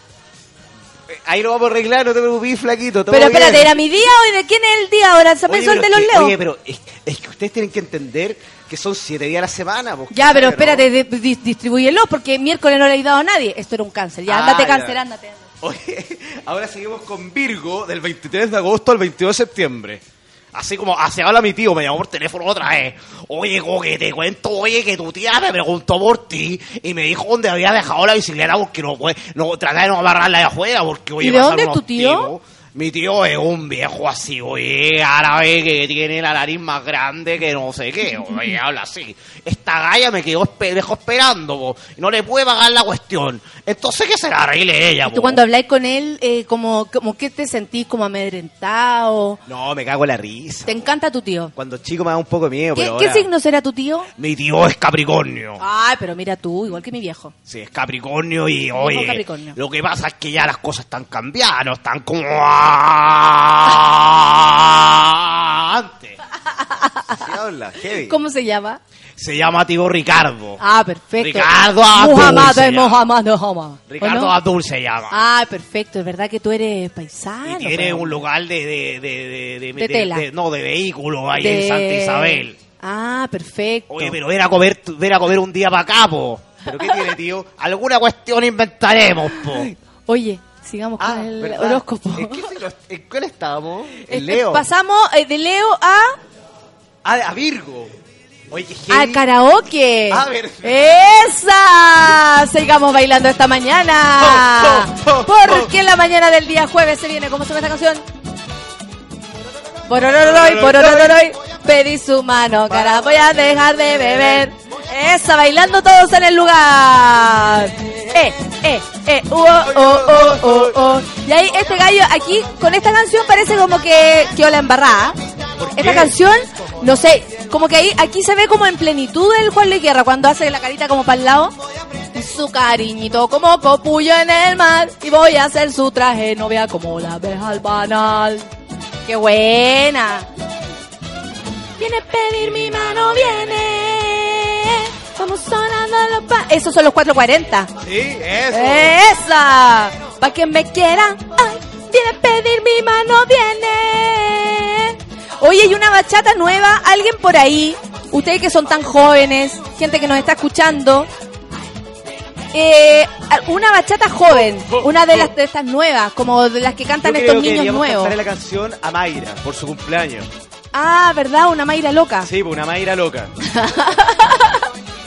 Eh, Ahí lo vamos a arreglar, no te preocupes, flaquito. Pero espérate, bien. ¿era mi día o de quién es el día ahora? ¿Se pensó el de los Leos? Oye, pero es- es que ustedes tienen que entender que son siete días a la semana. pues, Ya, pero ¿no? espérate, di- di- distribúyelo porque miércoles no le he dado a nadie. Esto era un cáncer. Ya, Ah, ándate ya. cáncer, ándate. Oye, ahora seguimos con Virgo del 23 de agosto al 22 de septiembre. Así como, así habla mi tío, me llamó por teléfono otra vez. Oye, que te cuento, oye, que tu tía me preguntó por ti y me dijo dónde había dejado la bicicleta porque no puede, no, trata de no amarrarla de afuera porque, oye, ¿Y de dónde es tu tío? tipos. Mi tío es un viejo así, oye, árabe que tiene la nariz más grande que no sé qué, oye, habla así. Esta galla me quedó espe- esperando, po, y no le puede pagar la cuestión. Entonces que se la arregle ella, Tú po. cuando habláis con él, eh, como, como que te sentís como amedrentado. No, me cago en la risa. ¿Te encanta tu tío? Cuando chico me da un poco de miedo, ¿Qué, pero qué ahora- signo será tu tío? Mi tío es Capricornio. Ay, pero mira tú, igual que mi viejo. Sí, es Capricornio y oye, Capricornio. lo que pasa es que ya las cosas están cambiando, están como antes. ¿Qué habla? Heavy. ¿Cómo se llama? Se llama tío Ricardo. Ah, perfecto. Ricardo Abdul Muhammad, se eh, llama. Muhammad, Muhammad. ¿O Ricardo no? Abdul se llama. Ah, perfecto. Es verdad que tú eres paisano. y tiene pero- un lugar de, de, de, de, De tela. no, de vehículos ahí de- en Santa Isabel. Ah, perfecto. Oye, pero ven a comer, ven a comer un día para acá, po. ¿Pero qué tiene, tío? Alguna cuestión inventaremos, po. Oye, sigamos con el Ah, ¿verdad? horóscopo. ¿En qué, en cuál estábamos? Este, En Leo. Pasamos eh, de Leo a, Ah, a Virgo. Oye, qué a karaoke. A ver. ¡Esa! Sigamos bailando esta mañana. Porque en la mañana del día jueves se viene, ¿cómo se llama esta canción? Porororoy, porororoy, pedí su mano, cara, voy a dejar de beber. Esa, bailando todos en el lugar. Eh, eh, eh, uh, oh, oh, oh, oh, oh. Y ahí este gallo aquí, con esta canción parece como que quedó la embarrada. Esta canción, no sé, como que ahí, aquí se ve como en plenitud el Juan Luis Guerra cuando hace la carita como para el lado. Y su cariñito como copullo en el mar. Y voy a hacer su traje novia como la abeja al banal. ¡Qué buena! Viene a pedir mi mano, viene. Sonando los pa... Esos son los 440. Sí, eso. ¡Esa! Pa' que me quiera. Ay, viene a pedir mi mano, viene. Oye, hay una bachata nueva. Alguien por ahí, ustedes que son tan jóvenes, gente que nos está escuchando. Eh, una bachata joven, una de las de estas nuevas, como de las que cantan Yo estos creo que niños deberíamos nuevos. cantarle la canción a Mayra por su cumpleaños. Ah, ¿verdad? Una Mayra loca. Sí, pues una Mayra loca.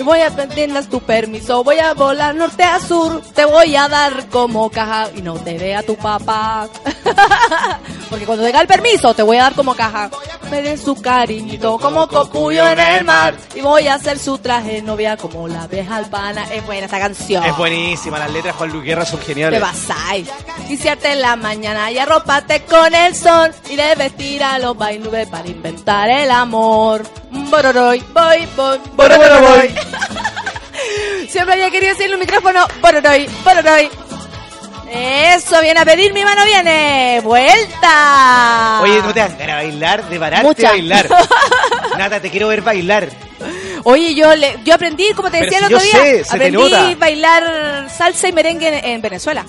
Voy a pedirles tu permiso, voy a volar norte a sur, te voy a dar como caja y no te vea tu papá. Porque cuando tenga el permiso te voy a dar como caja. Me den su cariñito como cocuyo en el mar y voy a hacer su traje novia como la abeja albana. Es buena esta canción. Es buenísima, las letras Juan Luis Guerra son Te geniales. basáis. Quisierte en la mañana y arropate con el sol y de vestir a los bailes para inventar el amor. Bororoy, voy, voy, bororoy. Siempre había querido decirle un micrófono. Bororoy, bororoy. Eso, viene a pedir mi mano, viene. Vuelta. Oye, ¿no te dan ganas de bailar? De pararte Mucha. a bailar. Nata, te quiero ver bailar. Oye, yo le, yo aprendí, como te decía si el otro día, sé, aprendí a bailar salsa y merengue en, en Venezuela.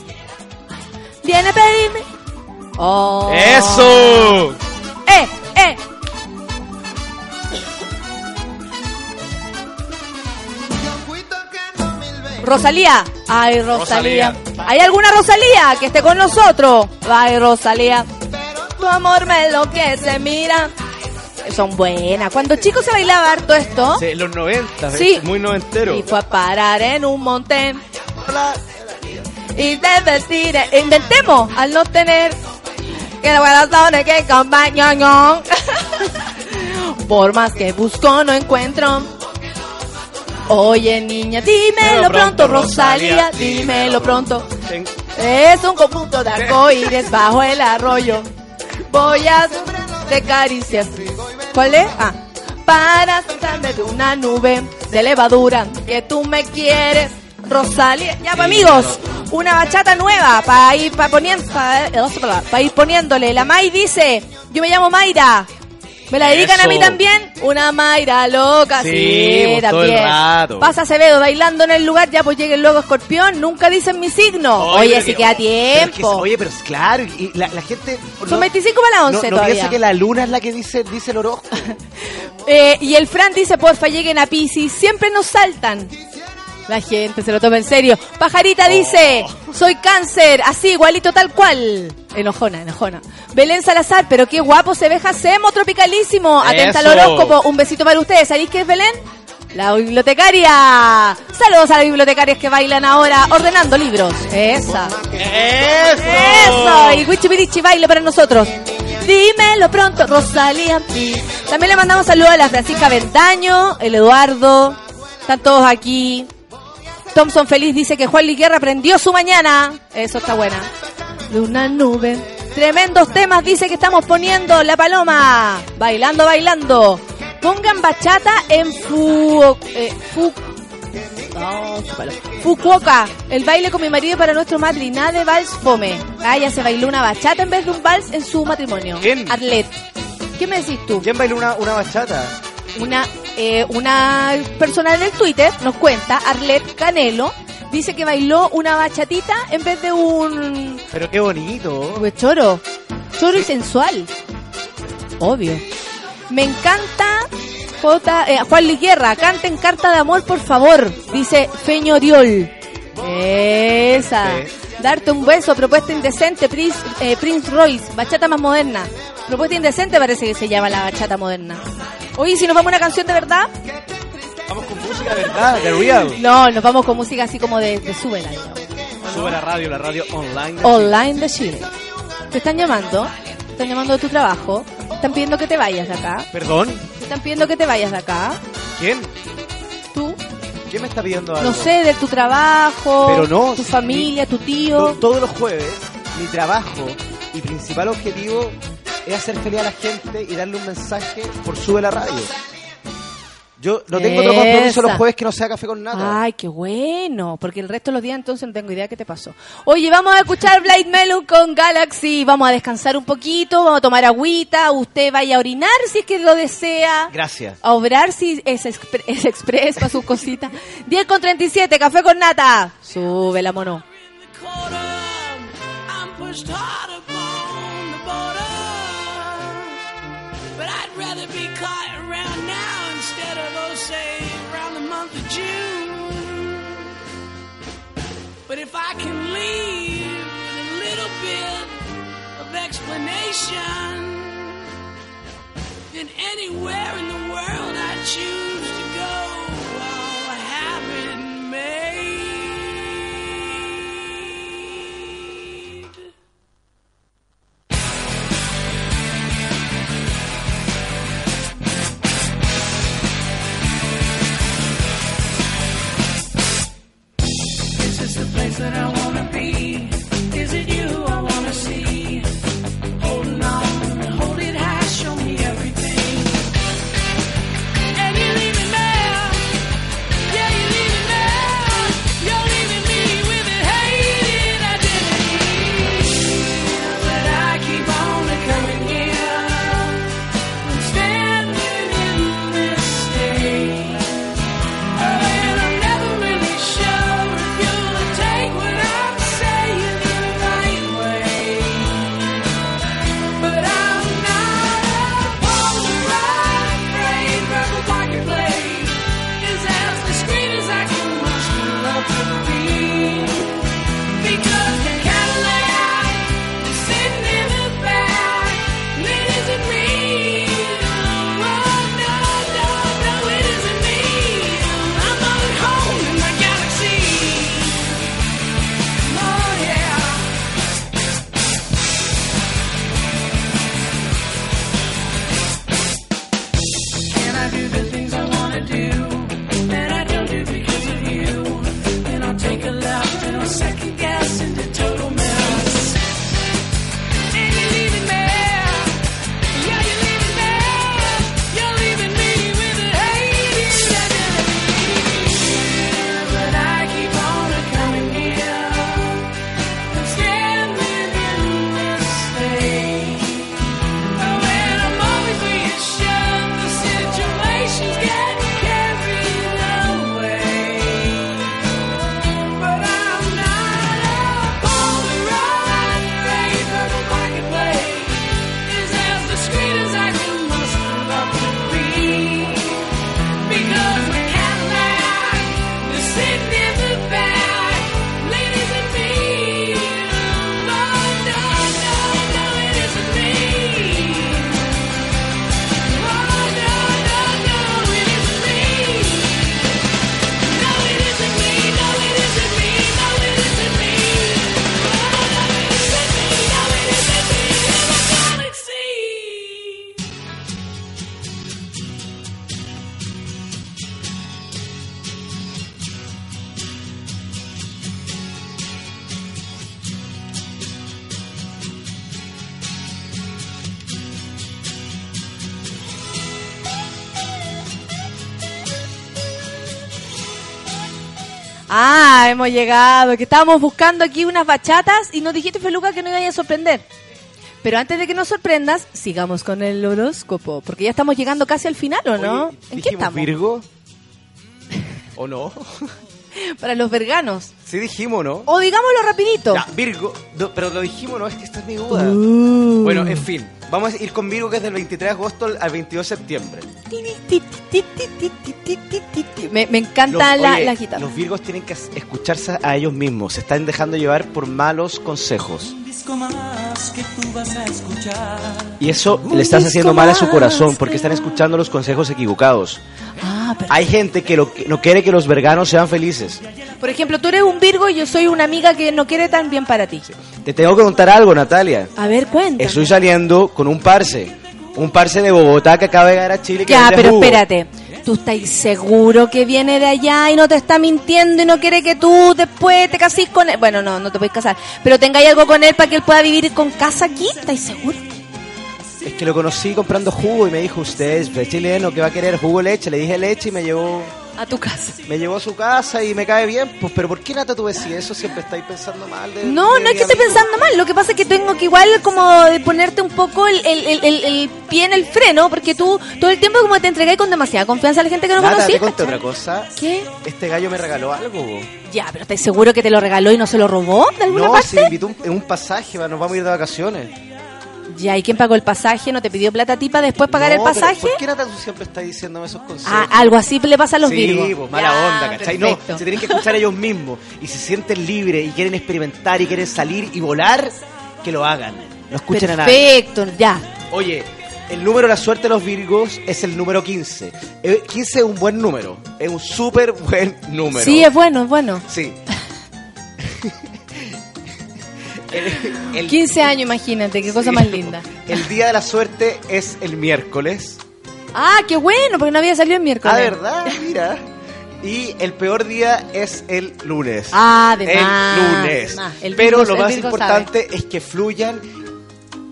Viene a pedirme. Oh. ¡Eso! ¡Eh, eh! Rosalía. Ay, Rosalía. Rosalía. ¿Hay alguna Rosalía que esté con nosotros? Ay, Rosalía. Tu amor me enloquece, mira. Son buenas. Cuando chicos se bailaba harto esto. Sí, los 90, Sí. muy noventero. Y fue a parar en un monte. Y te vestir. Inventemos al no tener. Que la corazones que acompañan. Por más que busco, no encuentro. Oye, niña, dímelo pronto, Rosalía, dímelo pronto. Es un conjunto de arcoíris bajo el arroyo. Voy a de caricias. ¿Cuál es? Ah. Para saltarme de una nube de levadura que tú me quieres. Rosalía. Ya, pues, amigos, una bachata nueva para ir, poniendo, para ir poniéndole. La May dice, yo me llamo Mayra. ¿Me la dedican a mí también? Una Mayra loca, sí, Sí, pues, todo el también. rato. Pasa Acevedo bailando en el lugar, ya pues llegue el logo escorpión, nunca dicen mi signo. Oye, que- queda pero es que- tiempo. oye, pero es claro, y la, la gente... Son 25 para las no, 11 no todavía. piensa que la luna es la que dice, dice el horóscopo. Eh, y el Fran dice, porfa, lleguen a Pisces, siempre nos saltan. La gente se lo toma en serio. Pajarita dice, soy cáncer, así, igualito tal cual. Enojona, enojona. Belén Salazar, pero qué guapo se ve Jacemo, tropicalísimo. Atenta al horóscopo, un besito para ustedes. ¿Sabéis qué es Belén? La bibliotecaria. Saludos a las bibliotecarias que bailan ahora ordenando libros. Esa. ¡Eso! Eso. Y Wichipirichi baile para nosotros. Dímelo pronto, Rosalía. También le mandamos saludos a la Francisca Ventaño, el Eduardo. Están todos aquí. Thompson Feliz dice que Juan Liguerra aprendió su mañana. Eso está buena. De una nube. Tremendos temas dice que estamos poniendo la paloma. Bailando, bailando. Pongan bachata en fu, eh, fu- no. Fukuoka, el baile con mi marido para nuestro matri, nada de vals fome. Ah, ya se bailó una bachata en vez de un vals en su matrimonio. ¿Quién? Arlet. ¿Qué me decís tú? ¿Quién bailó una, una bachata? Una, eh, una persona en el Twitter nos cuenta, Arlet Canelo, dice que bailó una bachatita en vez de un Pero qué bonito. pues choro. Choro y sensual. Obvio. Me encanta J, eh, Juan Liguerra, canten carta de amor, por favor, dice Feño Esa. Darte un beso, propuesta indecente, Prince, eh, Prince Royce, bachata más moderna. Propuesta indecente parece que se llama la bachata moderna. Oye, si nos vamos a una canción de verdad. Vamos con música, ¿verdad? The Real. No, nos vamos con música así como de, de súbela. Sube la radio, la radio online. de Online de Chile. Te están llamando, te están llamando de tu trabajo, te están pidiendo que te vayas de acá. ¿Perdón? te están pidiendo que te vayas de acá. ¿Quién? ¿Tú? ¿Quién me está pidiendo algo? No sé, de tu trabajo, Pero no, tu familia, tu To- tío. todos los jueves, mi trabajo y principal objetivo es hacer feliz a la gente y darle un mensaje por sube la radio. Yo no tengo otro compromiso los jueves que no sea café con nada. Ay, qué bueno, porque el resto de los días entonces no tengo idea qué te pasó. Oye, vamos a escuchar Blade Melon con Galaxy, vamos a descansar un poquito, vamos a tomar agüita, usted vaya a orinar si es que lo desea. Gracias. A obrar si es, expre- es express para sus cositas. 10 con 37, café con nata. Sube la mono. Month of June. But if I can leave a little bit of explanation, then anywhere in the world I choose to go, I'll have it made. That I wanna Ah, hemos llegado, que estábamos buscando aquí unas bachatas y nos dijiste, Feluca, que no iba a sorprender. Pero antes de que nos sorprendas, sigamos con el horóscopo, porque ya estamos llegando casi al final, ¿o no? Oye, ¿En qué estamos? Virgo? ¿O no? Para los verganos. Sí dijimos, ¿no? O digámoslo rapidito. Ya, Virgo, no, pero lo dijimos, ¿no? Es que esta es mi duda. Uh. Bueno, en fin, vamos a ir con Virgo que es del 23 de agosto al 22 de septiembre. Me, me encanta Los- la, oye, la guitarra. Los Virgos tienen que escucharse a ellos mismos. Se están dejando llevar por malos consejos. Y eso le estás haciendo mal a su corazón porque están escuchando los consejos equivocados. Ah, Hay gente que, lo, no quiere que los verganos sean felices. Por ejemplo, tú eres un Virgo y yo soy una amiga que no quiere tan bien para ti. Te tengo que contar algo, Natalia. A ver, cuenta. Estoy saliendo con un parce. Un parce de Bogotá que acaba de llegar a Chile. Que Ya, pero jugo. espérate. ¿Tú estás seguro que viene de allá y no te está mintiendo y no quiere que tú después te casís con él? Bueno, no, no te puedes casar. Pero tengáis algo con él para que él pueda vivir con casa aquí. ¿Estás seguro? Es que lo conocí comprando jugo y me dijo, usted es chileno, que va a querer jugo leche? Le dije leche y me llevó... A tu casa. Me llevó a su casa y me cae bien. Pues, pero ¿por qué Nata tú decís eso? Siempre estáis pensando mal de... No, de no es que esté pensando mal. Lo que pasa es que tengo que igual como de ponerte un poco el, el, el, pie en el freno porque tú todo el tiempo como te entregáis con demasiada confianza a la gente que no Nata, conocí. te conté otra cosa. ¿Qué? Este gallo me regaló algo. bo. Ya, pero ¿estás seguro que te lo regaló y no se lo robó de alguna No, parte? se invitó un- en un pasaje, nos vamos a ir de vacaciones. Ya, ¿y quién pagó el pasaje? ¿No te pidió plata a ti para después pagar No, el pero pasaje? ¿Por qué Nata tú siempre estás diciéndome esos consejos? Ah, algo así le pasa a los sí, Virgos. pues, mala Ya, onda, ¿cachai? perfecto. No, se tienen que escuchar ellos mismos. Y se sienten libres y quieren experimentar y quieren salir y volar, que lo hagan. No escuchen a nadie. Perfecto, ya. Oye, el número de la suerte de los Virgos es el número 15. Eh, 15 es un buen número. Es un súper buen número. Sí, es bueno, es bueno. Sí. el, el- 15 años, imagínate, qué cosa más linda. el día de la suerte es el miércoles. Ah, qué bueno, porque no había salido el miércoles. Ah, ¿verdad? Mira. Y el peor día es el lunes. Ah, de El más, lunes. de más. El Pero lo más importante es que fluyan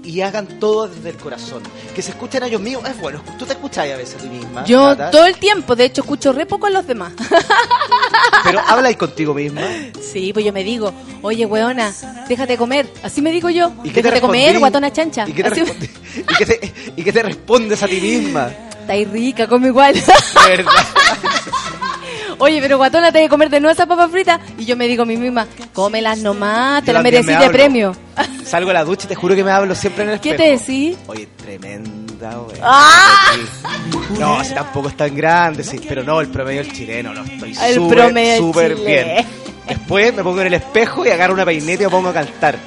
y hagan todo desde el corazón. Que se escuchen a ellos mismos. Es bueno, tú te escuchas a veces a ti misma. Yo Nata, todo el tiempo, de hecho, escucho re poco a los demás. Pero habla ahí contigo misma. Sí, pues yo me digo, oye, weona, déjate comer. Así me digo yo. ¿Y qué te déjate comer, guatona chancha. ¿Y qué, te ¿Y qué te, y qué te respondes a ti misma? Está rica, come igual. Verdad. Oye, pero guatona, te hay que comer de nuevo esa papa frita. Y yo me digo a mí misma, cómelas nomás, te Yo la también merecí me de premio. Salgo a la ducha y te juro que me hablo siempre en el ¿Qué espejo. te decís? Oye, tremenda, güey. ¡Ah! No, si tampoco es tan grande, sí. Pero no, el promedio del chileno, no. Estoy súper, bien. Después me pongo en el espejo y agarro una peineta y me pongo a cantar.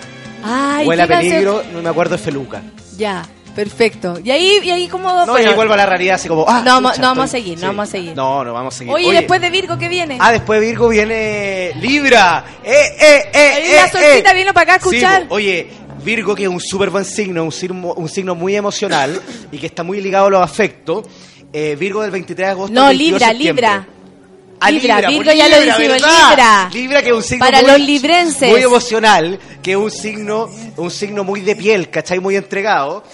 Ay, Huele a ¿qué canción? peligro, no me acuerdo de Feluca. Ya, perfecto. Y ahí, y ahí como... No, y bueno, ahí vuelvo a la realidad así como, ah, no, no vamos a estoy- seguir, sí. no vamos a seguir. No, no vamos a seguir. Oye, después de Virgo, ¿qué viene? Ah, después de Virgo viene Libra. ¡Eh, eh, eh! Eh, la solcita eh. vino para acá a Sí, escuchar. po. oye, Virgo, que es un súper buen signo, un signo, un signo muy emocional y que está muy ligado a los afectos. Eh, Virgo del 23 de agosto. no, al 22 de Libra. Libra. Ah, Libra, Libra, Virgo ya lo Libra, dijimos, ¿verdad? Libra. Libra, que es un signo Para muy, los librenses. muy emocional, que es un signo, un signo muy de piel, ¿cachai? Muy entregado.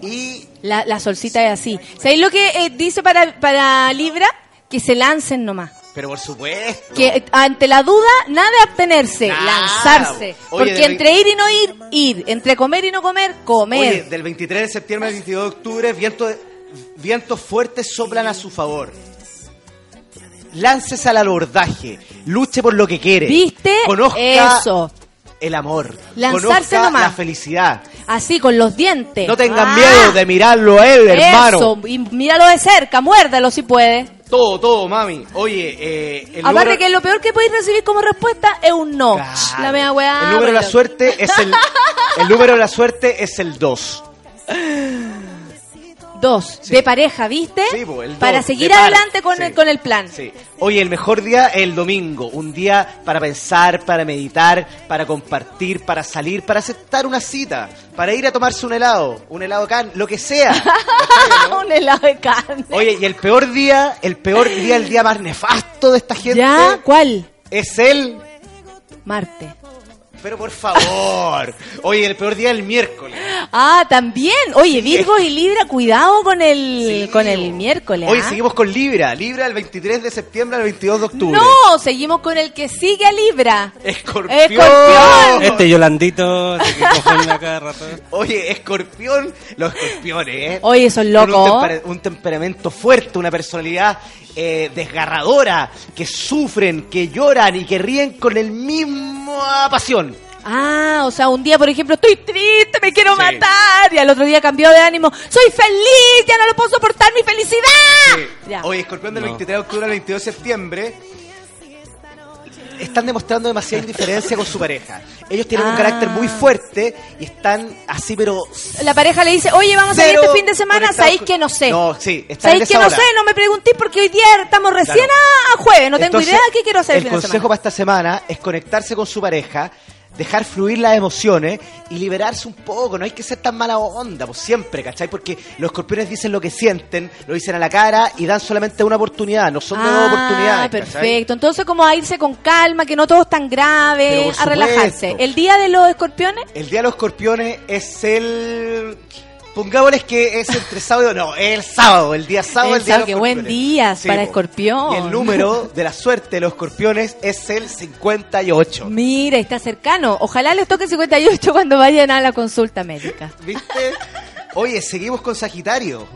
Y La, la solcita es así. ¿Sabéis lo que eh, dice para, para Libra? Que se lancen nomás. Pero por supuesto. Que eh, ante la duda, nada de abstenerse, lanzarse. Oye, Porque entre ir y no ir, ir. Entre comer y no comer, comer. Oye, del 23 de septiembre al 22 de octubre, vientos, vientos fuertes soplan a su favor. Láncese al abordaje, luche por lo que quiere. ¿Viste? Conozca Eso. El amor. Lanzarse conozca nomás. la felicidad. Así, con los dientes. No tengan Ah, miedo de mirarlo a él, hermano. Eso, y míralo de cerca, muérdalo si puede. Todo, todo, mami. Oye, eh, el Aparte número- que lo peor que podéis recibir como respuesta es un no. La mea weá. el número de la suerte es el el número de la suerte es el 2. Dos. De pareja, ¿viste? Sí, po, el Para seguir de adelante con, Sí. el, con el plan. Sí. Oye, el mejor día es el domingo. Un día para pensar, para meditar, para compartir, para salir, para aceptar una cita, para ir a tomarse un helado, un helado can, lo que sea. un helado de carne. Oye, y el peor día, el peor día, el día más nefasto de esta gente. ¿Ya? ¿Cuál? Es el Marte. Pero por favor. Oye, el peor día es el miércoles. Ah, también. Oye, Virgo y Libra, cuidado con el con el miércoles. Hoy ¿ah? seguimos con Libra. Libra el 23 de septiembre al 22 de octubre. No, seguimos con el que sigue a Libra. Escorpión. Escorpión. Este Yolandito, que cada rato. Oye, escorpión, los escorpiones, ¿eh? Oye, son locos. Un, un temperamento fuerte, una personalidad eh, desgarradora, que sufren, que lloran y que ríen con el mismo pasión. Ah, o sea, un día, por ejemplo, estoy triste, me quiero Sí. matar. Y al otro día cambió de ánimo. Soy feliz, ya no lo puedo soportar mi felicidad. Ya. Oye, escorpión del No. 23 de octubre al 22 de septiembre. Están demostrando demasiada indiferencia con su pareja. Ellos tienen un Ah. carácter muy fuerte y están así, pero La pareja le dice, oye, vamos a salir Cero este fin de semana. ¿Sabéis con- que no sé? No, sí, ¿Sabéis que no sé? No me preguntéis porque hoy día estamos recién Claro. a jueves. No tengo Entonces, idea de qué quiero hacer el El fin de consejo semana. para esta semana es conectarse con su pareja, dejar fluir las emociones y liberarse un poco. No hay que ser tan mala onda, pues siempre, ¿cachai? Porque los escorpiones dicen lo que sienten, lo dicen a la cara y dan solamente una oportunidad, no son de dos Ah, oportunidades. ¿cachai? perfecto. Entonces, como a irse con calma, que no todo es tan grave, a relajarse. El día de los escorpiones, El día de los escorpiones es el. Pongámosles que es entre sábado. No, es el sábado, el día sábado, el, El día de sábado, los qué buen día Sí, para po. escorpión. Y el número de la suerte de los escorpiones es el 58. mira, está cercano. Ojalá les toque 58 cuando vayan a la consulta médica. ¿Viste? Oye, seguimos con Sagitario.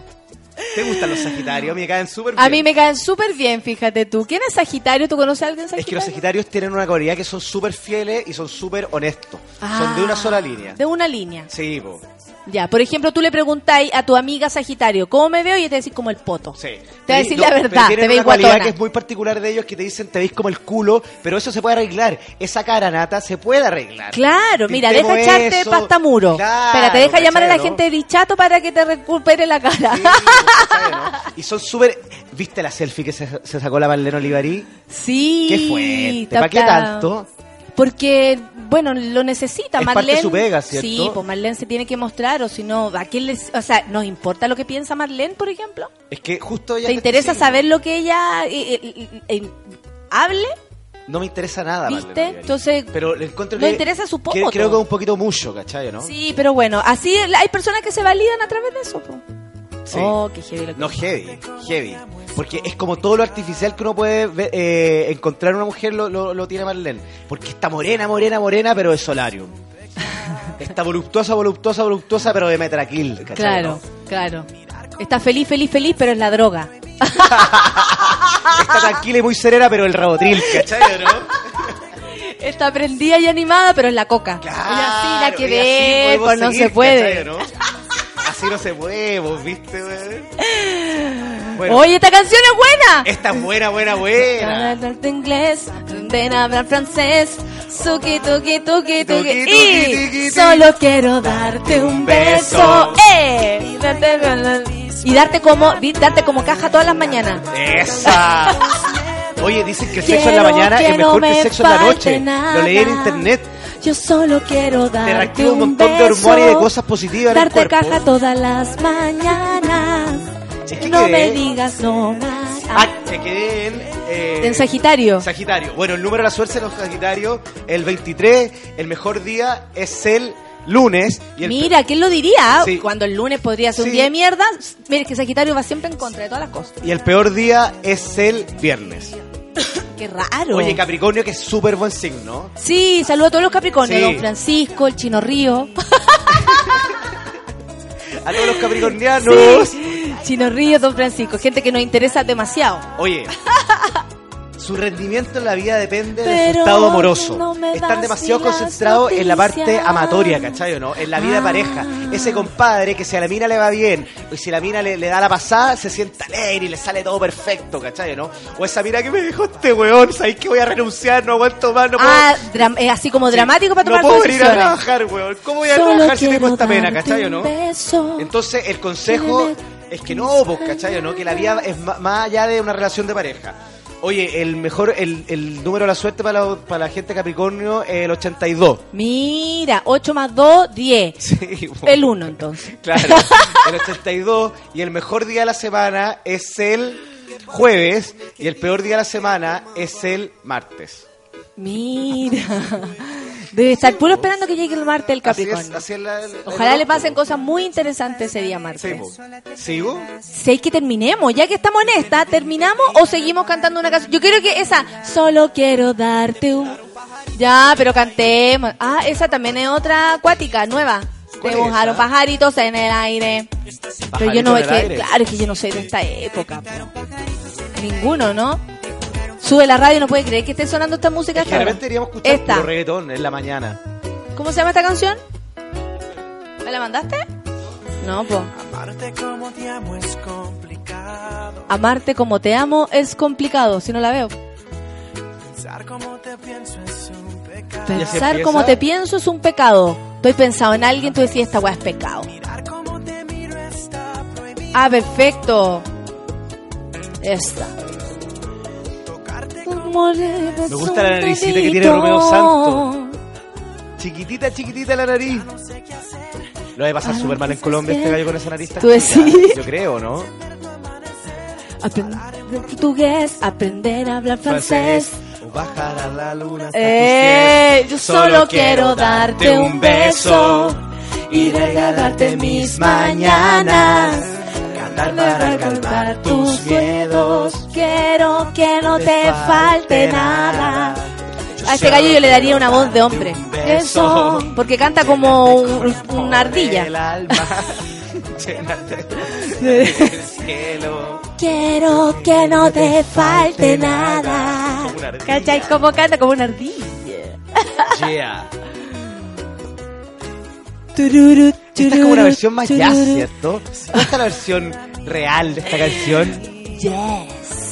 ¿Te gustan los Sagitarios? Me caen súper bien. A mí me caen súper bien, fíjate tú. ¿Quién es Sagitario? ¿Tú conoces a alguien Es que los Sagitario? Sagitarios tienen una cualidad que son súper fieles y son súper honestos. son de Ah, una sola línea. De una línea. Sí, po. Ya, por ejemplo, tú le preguntáis a tu amiga Sagitario, ¿cómo me veo? Y te decir como el poto. Sí. Te va a decir No, la verdad, te veis cualidad que es muy particular de ellos que te dicen te veis como el culo, pero eso se puede arreglar. Esa cara nata se puede arreglar. Claro, mira, deja echarte eso. pasta muro. Claro, Espérate, deja llamar a la ¿cachai, no? gente de bichato para que te recupere la cara. ¿Cachai, no? Y son súper... ¿Viste la selfie que se, se sacó la Marlene Olivarí? Sí. Qué fuerte. ¿Para qué tanto? Porque, bueno, lo necesita. Es Marlene. de su pega, ¿cierto? Sí, pues Marlene se tiene que mostrar, o si no, ¿a quién les, o sea, ¿nos importa lo que piensa Marlene, por ejemplo? Es que justo ella... ¿Te interesa saber lo que ella eh, eh, eh, hable? No me interesa nada, ¿Viste? Marlene. Entonces, Pero le encuentro no que... interesa su que- poto. Creo que es un poquito mucho, ¿cachai, no? Sí, pero bueno, así hay personas que se validan a través de eso. po. Sí. Oh, qué heavy lo que No, heavy, heavy. Porque es como todo lo artificial que uno puede ver, eh, encontrar en una mujer lo, lo, lo tiene Marlene. Porque está morena, morena, morena, pero de solarium. Está voluptuosa, voluptuosa, voluptuosa, pero de metraquil. ¿cachai, Claro, claro. Está feliz, feliz, feliz, pero es la droga. Está tranquila y muy serena, pero el rabotril, ¿cachai, no? Está prendida y animada, pero es la coca. Ella sí, la que y ve, pues no seguir, se puede. ¿cachai, no? Así no se vos viste, weón. Bueno, Oye, esta canción es buena. esta es buena, buena, buena. Hablarte inglés, ven a hablar francés, suki tuki tuki tuki y solo quiero darte un beso, eh, y darte como, darte como caja todas las mañanas. ¡Esa! Oye, dicen que el sexo en la mañana es mejor que el sexo en la noche. Lo leí en internet. Yo solo quiero Te darte reactiva un un montón de beso, hormonas y de cosas positivas en el darte cuerpo. caja todas las mañanas. Es que no quedé- me digas no más. Ah, me quedé en... eh, En Sagitario. Sagitario. Bueno, el número de la suerte de los Sagitarios, el 23, el mejor día es el lunes. Y el Mira, ¿quién lo diría? Sí. Cuando el lunes podría ser un día de mierda. Mira, es que Sagitario va siempre en contra de todas las cosas. Y el peor día es el viernes. Qué raro. Oye, Capricornio, que es súper buen signo. Sí, saludo a todos los Capricornios. Sí. Don Francisco, el Chino Río. A todos los capricornianos. Sí. Chino Río, Don Francisco. Gente que nos interesa demasiado. Oye, su rendimiento en la vida depende de su Pero estado amoroso. no Están demasiado concentrados en la parte amatoria, ¿cachai o no? En la vida de Ah. pareja. Ese compadre que si a la mina le va bien, o si la mina le, le da la pasada, se sienta alegre y le sale todo perfecto, ¿cachai o no? O esa mina que me dijo este weón, ¿sabes que voy a renunciar? No aguanto más, no puedo... ah, eh, así como dramático para no tomar puedo venir a trabajar, weón. ¿Cómo voy a Solo trabajar si tengo esta pena, ¿cachai o no? beso. Entonces, el consejo es que no, pues, ¿cachai o no? Que la vida es más allá de una relación de pareja. Oye, el mejor, el, el número de la suerte para la, para la gente Capricornio es el 82. Mira, 8 más 2, 10. Sí, El 1 entonces. Claro, el 82. Y el mejor día de la semana es el jueves. Y el peor día de la semana es el martes. Mira. Debe estar puro esperando que llegue el martes del Así Capricornio. es, así es la- el- el Ojalá le pasen cosas muy interesantes ese día martes. Sí, po. ¿Sigo? Si hay que terminemos, ya que estamos en esta, ¿terminamos o seguimos cantando una canción? Yo quiero que esa, solo quiero darte un... Ya, pero cantemos. Ah, esa también es otra acuática, nueva. ¿Cuál Te esa? pajaritos en el aire. Pero yo no, es el que, aire. claro, es que yo no soy de esta época. po. Ninguno, ¿no? Sube la radio, no puede creer que esté sonando esta música. hasta ahora. Generalmente deberíamos escuchar Esta. puro reggaetón en la mañana. ¿Cómo se llama esta canción? ¿Me la mandaste? No, pues. Amarte como te amo es complicado. Amarte como te amo es complicado, si no la veo. Pensar como te pienso es un pecado. Pensar como te pienso es un pecado. Estoy pensado en alguien, tú decías, esta weá es pecado. Ah, perfecto. Esta. Me gusta la naricita que tiene Romeo Santos. Chiquitita, chiquitita la nariz. Lo debe pasar súper mal en Colombia este gallo con esa nariz Ah, ¿Tú decís? Yo creo, ¿no? Aprender portugués, aprender a hablar francés. O bajar a la luna hasta Eh, yo solo quiero darte un beso y regalarte mis mañanas. Cantar para calmar miedos. Quiero que no te falte nada. A este gallo yo le daría una voz de hombre. Eso, porque canta como un- una ardilla. Quiero que no te falte nada. ¿Cachai? Como canta como una ardilla. Yeah. Esta es como una versión más jazz. ¿cierto? ¿Cuál es la versión real de esta canción? Yes.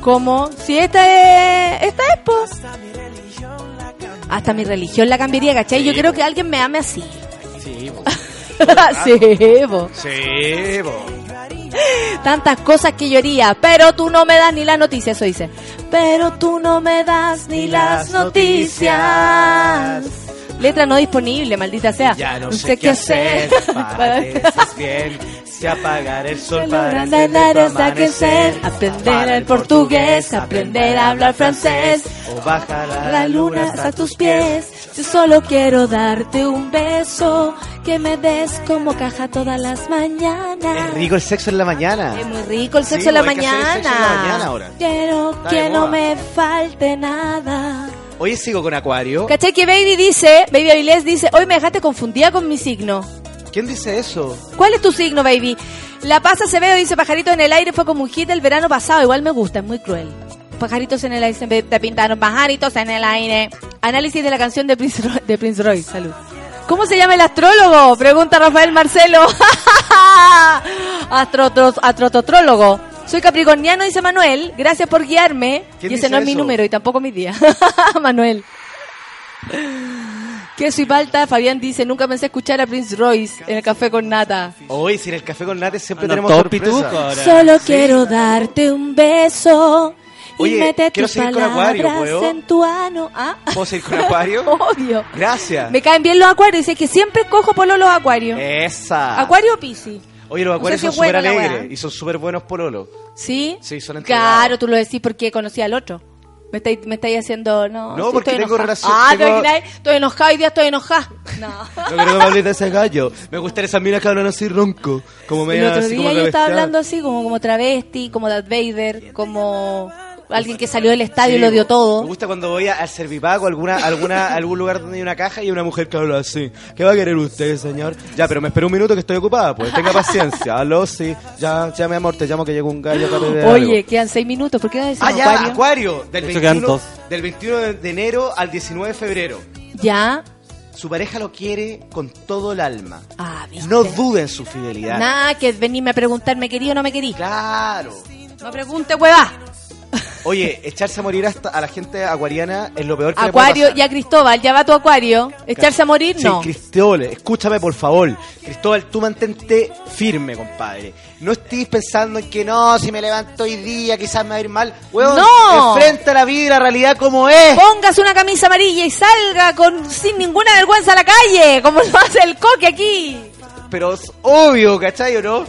¿Cómo? Si esta es. Esta es, po. Hasta mi religión la cambiaría, ¿cachai? Yo creo que alguien me ame así. Sí, po. sí, po. Sí, po. Tantas cosas que yo haría, pero tú no me das ni las noticias, eso dice. Pero tú no me das ni las noticias. Letra no disponible, maldita sea. Ya no sé qué hacer para que estés bien. Si apagar el sol para amanecer. aprender el portugués, aprender a hablar francés. O bajar a La luna hasta tus pies. Yo solo quiero darte un beso. Que me des como caja todas las mañanas. Es rico el sexo en la mañana. Es muy rico el Sí, sexo en la hay que hacer el mañana. sexo en la mañana ahora. Quiero Está que no me falte nada. Hoy sigo con Acuario. ¿Cachai que Baby dice, Baby Avilés dice, hoy me dejaste confundida con mi signo? ¿Quién dice eso? ¿Cuál es tu signo, Baby? La pasa se ve, dice Pajaritos en el aire, fue como un hit el verano pasado, igual me gusta, es muy cruel. Pajaritos en el aire, te pintaron pajaritos en el aire. Análisis de la canción de Prince, Roy, de Prince Roy, salud. ¿Cómo se llama el astrólogo? Pregunta Rafael Marcelo. Astrototrólogo. Soy capricorniano, dice Manuel. Gracias por guiarme. ¿Quién Y ese dice no es mi número y tampoco mis días. Manuel. Queso y palta, Fabián dice, nunca pensé escuchar a Prince Royce en el café con nata. Hoy, sin el café con nate siempre Andan tenemos sorpresa. Solo quiero darte un beso y Oye, mete quiero tus seguir con palabras Acuario, ¿puedo? en tu ano. ¿Ah? ¿Puedo seguir con Acuario? Obvio. Gracias. Me caen bien los acuarios, dice que siempre cojo por los acuarios. Esa. ¿Acuario o Piscis? Oye, los No acuarios sé son si súper alegres y son súper buenos pololos. ¿Sí? Sí, son entregados. Claro, tú lo decís porque conocí al otro. Me estáis, me estáis haciendo, no. No, sí, porque tengo enojada. relación- Ah, ¿te tengo- imagináis? Estoy enojada y día estoy enojada. No. No creo que me hables de ese gallo. Me gustan esas minas que hablan así ronco. Como El media otro así día yo estaba hablando así, como, como travesti, como Darth Vader, como alguien que salió del estadio y Sí, lo dio Me todo. gusta cuando voy a- al Servipago, alguna, alguna, algún lugar donde hay una caja y hay una mujer que habla así. ¿Qué va a querer usted, señor? Ya, pero me espera un minuto que estoy ocupada, pues. Tenga paciencia. Aló, sí. Ya, ya, mi amor, te llamo que llegó un gallo a pedir Oye, algo. quedan seis minutos, ¿por qué no decimos Ah, ya, Acuario? Acuario. Del Eso quedan 21, dos. del 21 de enero al 19 de febrero. Ya. Su pareja lo quiere con todo el alma. Ah. No dude en su fidelidad. Nada que venirme a preguntar, ¿me querí o no me querí? Claro. No pregunte, hueva. Oye, echarse a morir hasta a la gente acuariana es lo peor que Acuario le puede pasar. y a Cristóbal, ya va tu acuario. ¿Echarse a morir? Sí, No. Cristóbal, escúchame por favor. Cristóbal, tú mantente firme, compadre. No estés pensando en que no, si me levanto hoy día quizás me va a ir mal. Weón, ¡No! enfrenta la vida y la realidad como es. Póngase una camisa amarilla y salga con sin ninguna vergüenza a la calle, como lo hace el coque aquí. Pero es obvio, ¿cachai o no?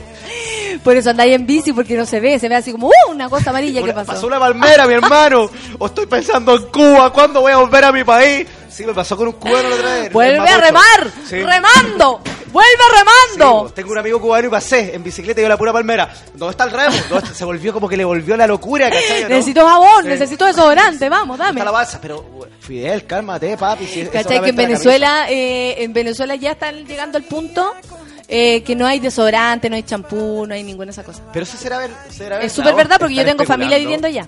Por eso andáis en bici, porque no se ve, se ve así como, ¡uh! Una cosa amarilla, ¿qué Una- pasó? Pasó una palmera, mi hermano. O estoy pensando en Cuba, ¿cuándo voy a volver a mi país? Sí, me pasó con un cubano la otra vez. Vuelve a remar, Sí. remando, vuelve remando. Sí, tengo un amigo cubano y pasé en bicicleta y yo la pura palmera. ¿Dónde está el remo? Se volvió como que le volvió la locura, ¿cachai? ¿no? Necesito jabón, Sí. necesito desodorante, vamos, ¿Dónde dame. está la balsa? Pero, Fidel, cálmate, papi. si ¿Cachai? Que en la Venezuela, eh, en Venezuela ya están llegando al punto eh, que no hay desodorante, no hay champú, no hay ninguna de esas cosas. Pero eso será, ver, será Es verdad, súper ¿o? verdad porque yo tengo familia viviendo allá.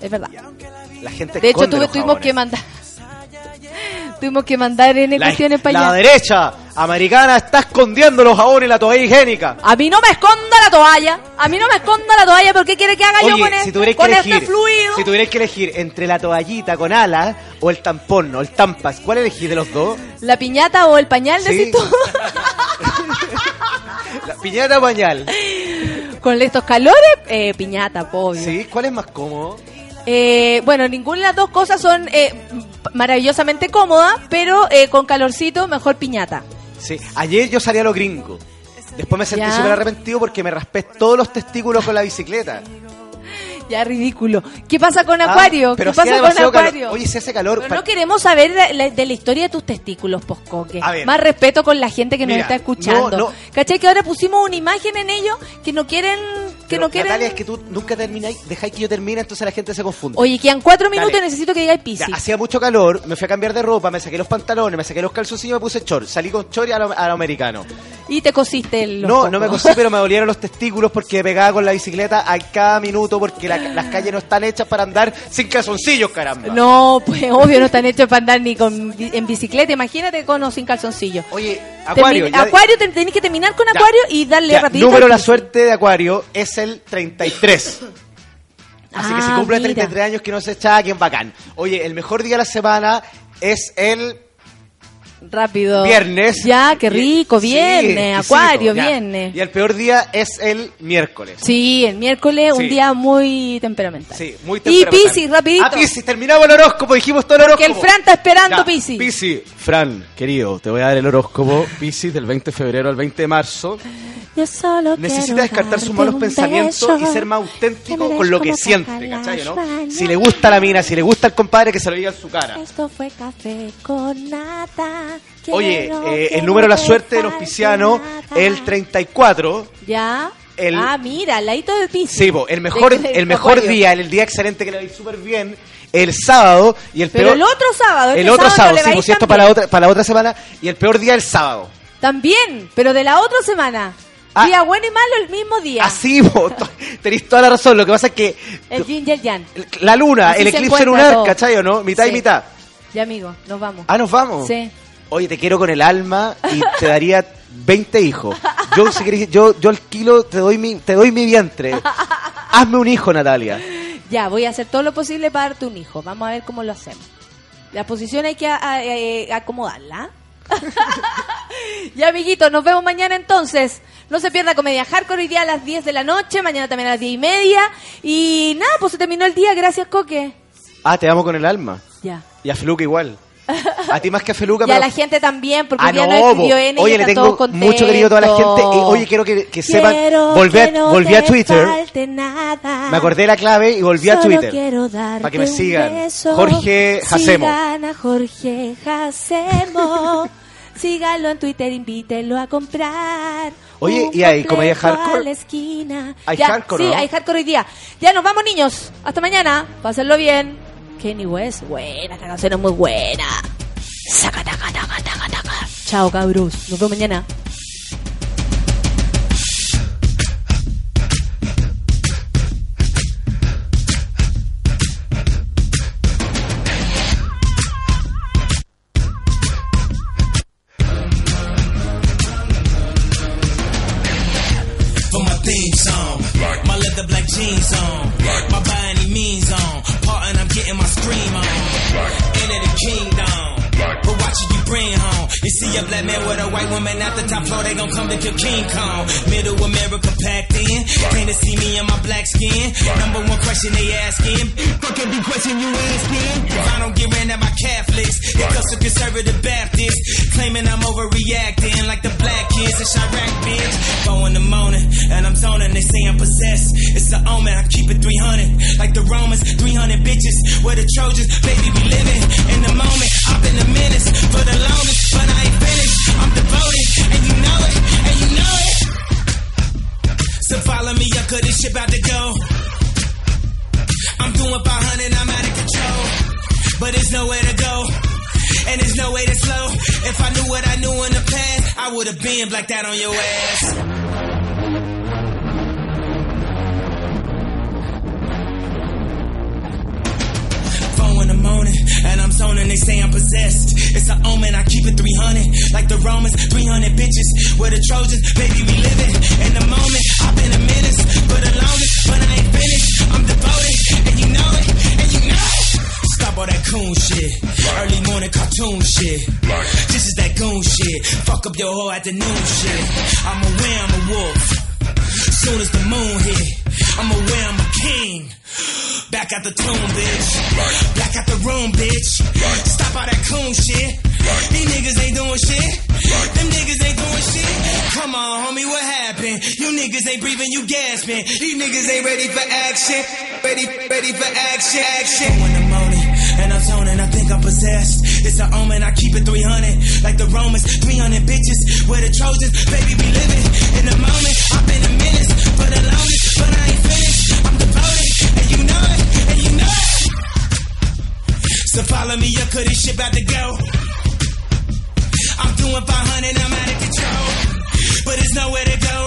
Es verdad. La gente De hecho, tuve- tuvimos que mandar. tuvimos que mandar en La, cuestiones para la allá. derecha americana está escondiendo los jabones y la toalla higiénica. A mí no me esconda la toalla. A mí no me esconda la toalla. ¿Por qué quiere que haga yo con, si este, con elegir, este fluido? si tuvierais que elegir entre la toallita con alas o el tampón o el tampas, ¿cuál elegís de los dos? ¿La piñata o el pañal, Sí. decís tú? Piñata pañal. con estos calores, eh, piñata, obvio. Sí, ¿cuál es más cómodo? Eh, bueno, ninguna de las dos cosas son eh, maravillosamente cómodas, pero eh, con calorcito, mejor piñata. Sí, ayer yo salí a lo gringo. Después me sentí súper arrepentido porque me raspé todos los testículos con la bicicleta. Ya ridículo. ¿Qué pasa con Ah, Acuario? pero ¿Qué pasa con calor. Acuario? Oye, si hace calor. Pero no queremos saber de la, de la historia de tus testículos, Poscoque. Más respeto con la gente que nos está escuchando. no, no. ¿Cachai? Que ahora pusimos una imagen en ellos que no quieren... Que Pero, no quieren... Natalia, es que tú nunca termináis, dejáis que yo termine, entonces la gente se confunde. Oye, quedan cuatro minutos Dale. y necesito que digáis Piscis. hacía mucho calor, me fui a cambiar de ropa, me saqué los pantalones, me saqué los calzoncillos y me puse short. Salí con short y a lo, a lo americano. Y te cosiste el... No, no me cosí, pero me dolieron los testículos porque pegaba con la bicicleta a cada minuto porque la- las calles no están hechas para andar sin calzoncillos, caramba. No, pues obvio no están hechos para andar ni con, en bicicleta. Imagínate con o sin calzoncillo. Oye, Acuario, ya- Acuario, te- tenés que terminar con Ya. Acuario y darle Ya, rapidito. número la suerte de Acuario es el 33. Así que si Ah, cumple mira. 33 años que no se echa, quien bacán. Oye, el mejor día de la semana es el Rápido. viernes. Ya, qué rico, Sí, viernes, exquisito, Acuario, ya. viernes. Y el peor día es el miércoles. Sí, el miércoles, un Sí. día muy temperamental. Sí, muy Y temperamental. Piscis, rapidito. Ah, Piscis, terminamos el horóscopo, dijimos todo el horóscopo. el Fran está esperando, Piscis. Piscis, Fran, querido, te voy a dar el horóscopo. Piscis, del 20 de febrero al 20 de marzo. Yo solo Necesita descartar sus malos pensamientos beso. y ser más auténtico con lo que siente, ¿cachai? Si le gusta la mina, si le gusta el compadre, que se lo diga en su cara. Esto fue café con nata. Oye, eh, el número de la suerte del nada. el 34. Ya. El- Ah, mira, al ladito del piso. Sí, po, el mejor, De- el mejor día, el día excelente que le va a ir súper bien, el sábado y el Pero peor. el otro sábado, este el otro sábado sábado, no sí, tan para la, otra, para la otra semana. Y el peor día el sábado. También, pero de la otra semana. Ah. Día bueno y malo el mismo día. Así, to- tenéis toda la razón. Lo que pasa es que El yin y el yang. la luna, Así el se eclipse lunar, todo. ¿cachai o no? Mitad y mitad. Ya, amigo, nos vamos. Ah, nos vamos. Sí. Oye, te quiero con el alma y te daría 20 hijos. Yo, si querés, yo, yo alquilo, te doy mi, te doy mi vientre. Hazme un hijo, Natalia. Ya, voy a hacer todo lo posible para darte un hijo. Vamos a ver cómo lo hacemos. La posición hay que a- a- acomodarla. ya, amiguitos, nos vemos mañana entonces. No se pierda Comedia Hardcore hoy día a las 10 de la noche, mañana también a las 10 y media. Y nada, pues se terminó el día. Gracias, Coque. Ah, te amo con el alma. Ya. Y a Feluca igual. A ti más que a Feluca, Y a pero... la gente también, porque Ah, no, no. N y Oye, le tengo mucho cariño a toda la gente. Y, oye, quiero que, que sepan, Quiero volví, a- que no volví a te Twitter, nada. me acordé de la clave y volví a Twitter. Para que me sigan. beso. Jorge Jacemo. A Jorge Jacemo. Síganlo en Twitter, invítelo a comprar. Oye, ¿y hay comedia hardcore? a la esquina. ¿Hay Ya, hardcore, Sí, no? hay hardcore hoy día. Ya nos vamos, niños. Hasta mañana. Pásenlo bien. Kenny West, buena, esta canción es muy buena. Saca, taca, taca, taca, taca. Chao, cabros. Nos vemos mañana. Woman at the top floor, they gon' come to kill King Kong. Middle America packed in. Came to see me in my black skin. Number one question they asking. Fuck every question you asking. If I don't get ran at my Catholics, it goes to conservative Baptists. Claiming I'm overreacting like the black kids in Chirac, bitch. Four in the morning, and I'm zoning, they say I'm possessed. It's an omen, I keep it 300. Like the Romans, 300 bitches. Where the Trojans, baby, we living in the moment. I've been a menace for the longest, but I ain't finished. I'm devoted, and you know it, and you know it. So follow me up, cause this shit about to go. I'm doing 500, I'm out of control. But there's nowhere to go. And there's no way to slow. If I knew what I knew in the past, I would have been blacked out on your ass. And they say I'm possessed. It's an omen, I keep it 300. Like the Romans, 300 bitches. Where the Trojans, baby, we living in the moment. I've been a menace for the longest, but I ain't finished. I'm devoted, and you know it, and you know it. Stop all that coon shit. Early morning cartoon shit. This is that goon shit. Fuck up your whole afternoon shit. I'm aware I'm a wolf. Soon as the moon hit, I'm aware I'm a king. Back at the tomb, bitch. Back at the room, bitch. Stop all that coon shit. These niggas ain't doing shit. Them niggas ain't doing shit. Come on, homie, what happened? You niggas ain't breathing, you gasping. These niggas ain't ready for action. Ready, ready for action, action. The and I'm zoning, I think I'm possessed. It's an omen, I keep it 300. Like the Romans, 300 bitches. Where the Trojans, baby, we living in the moment. I've been a menace for the longest, but I ain't finished. I'm devoted, and you know it, and you know it. So follow me up, cause this shit about to go. I'm doing 500, I'm out of control. But there's nowhere to go,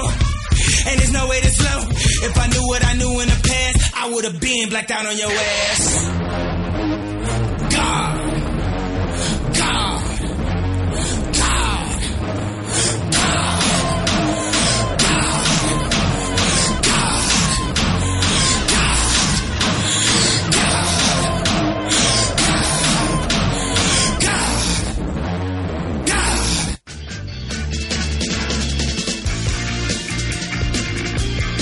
and there's no way to slow. If I knew what I knew in the past, I would have been blacked out on your ass. God.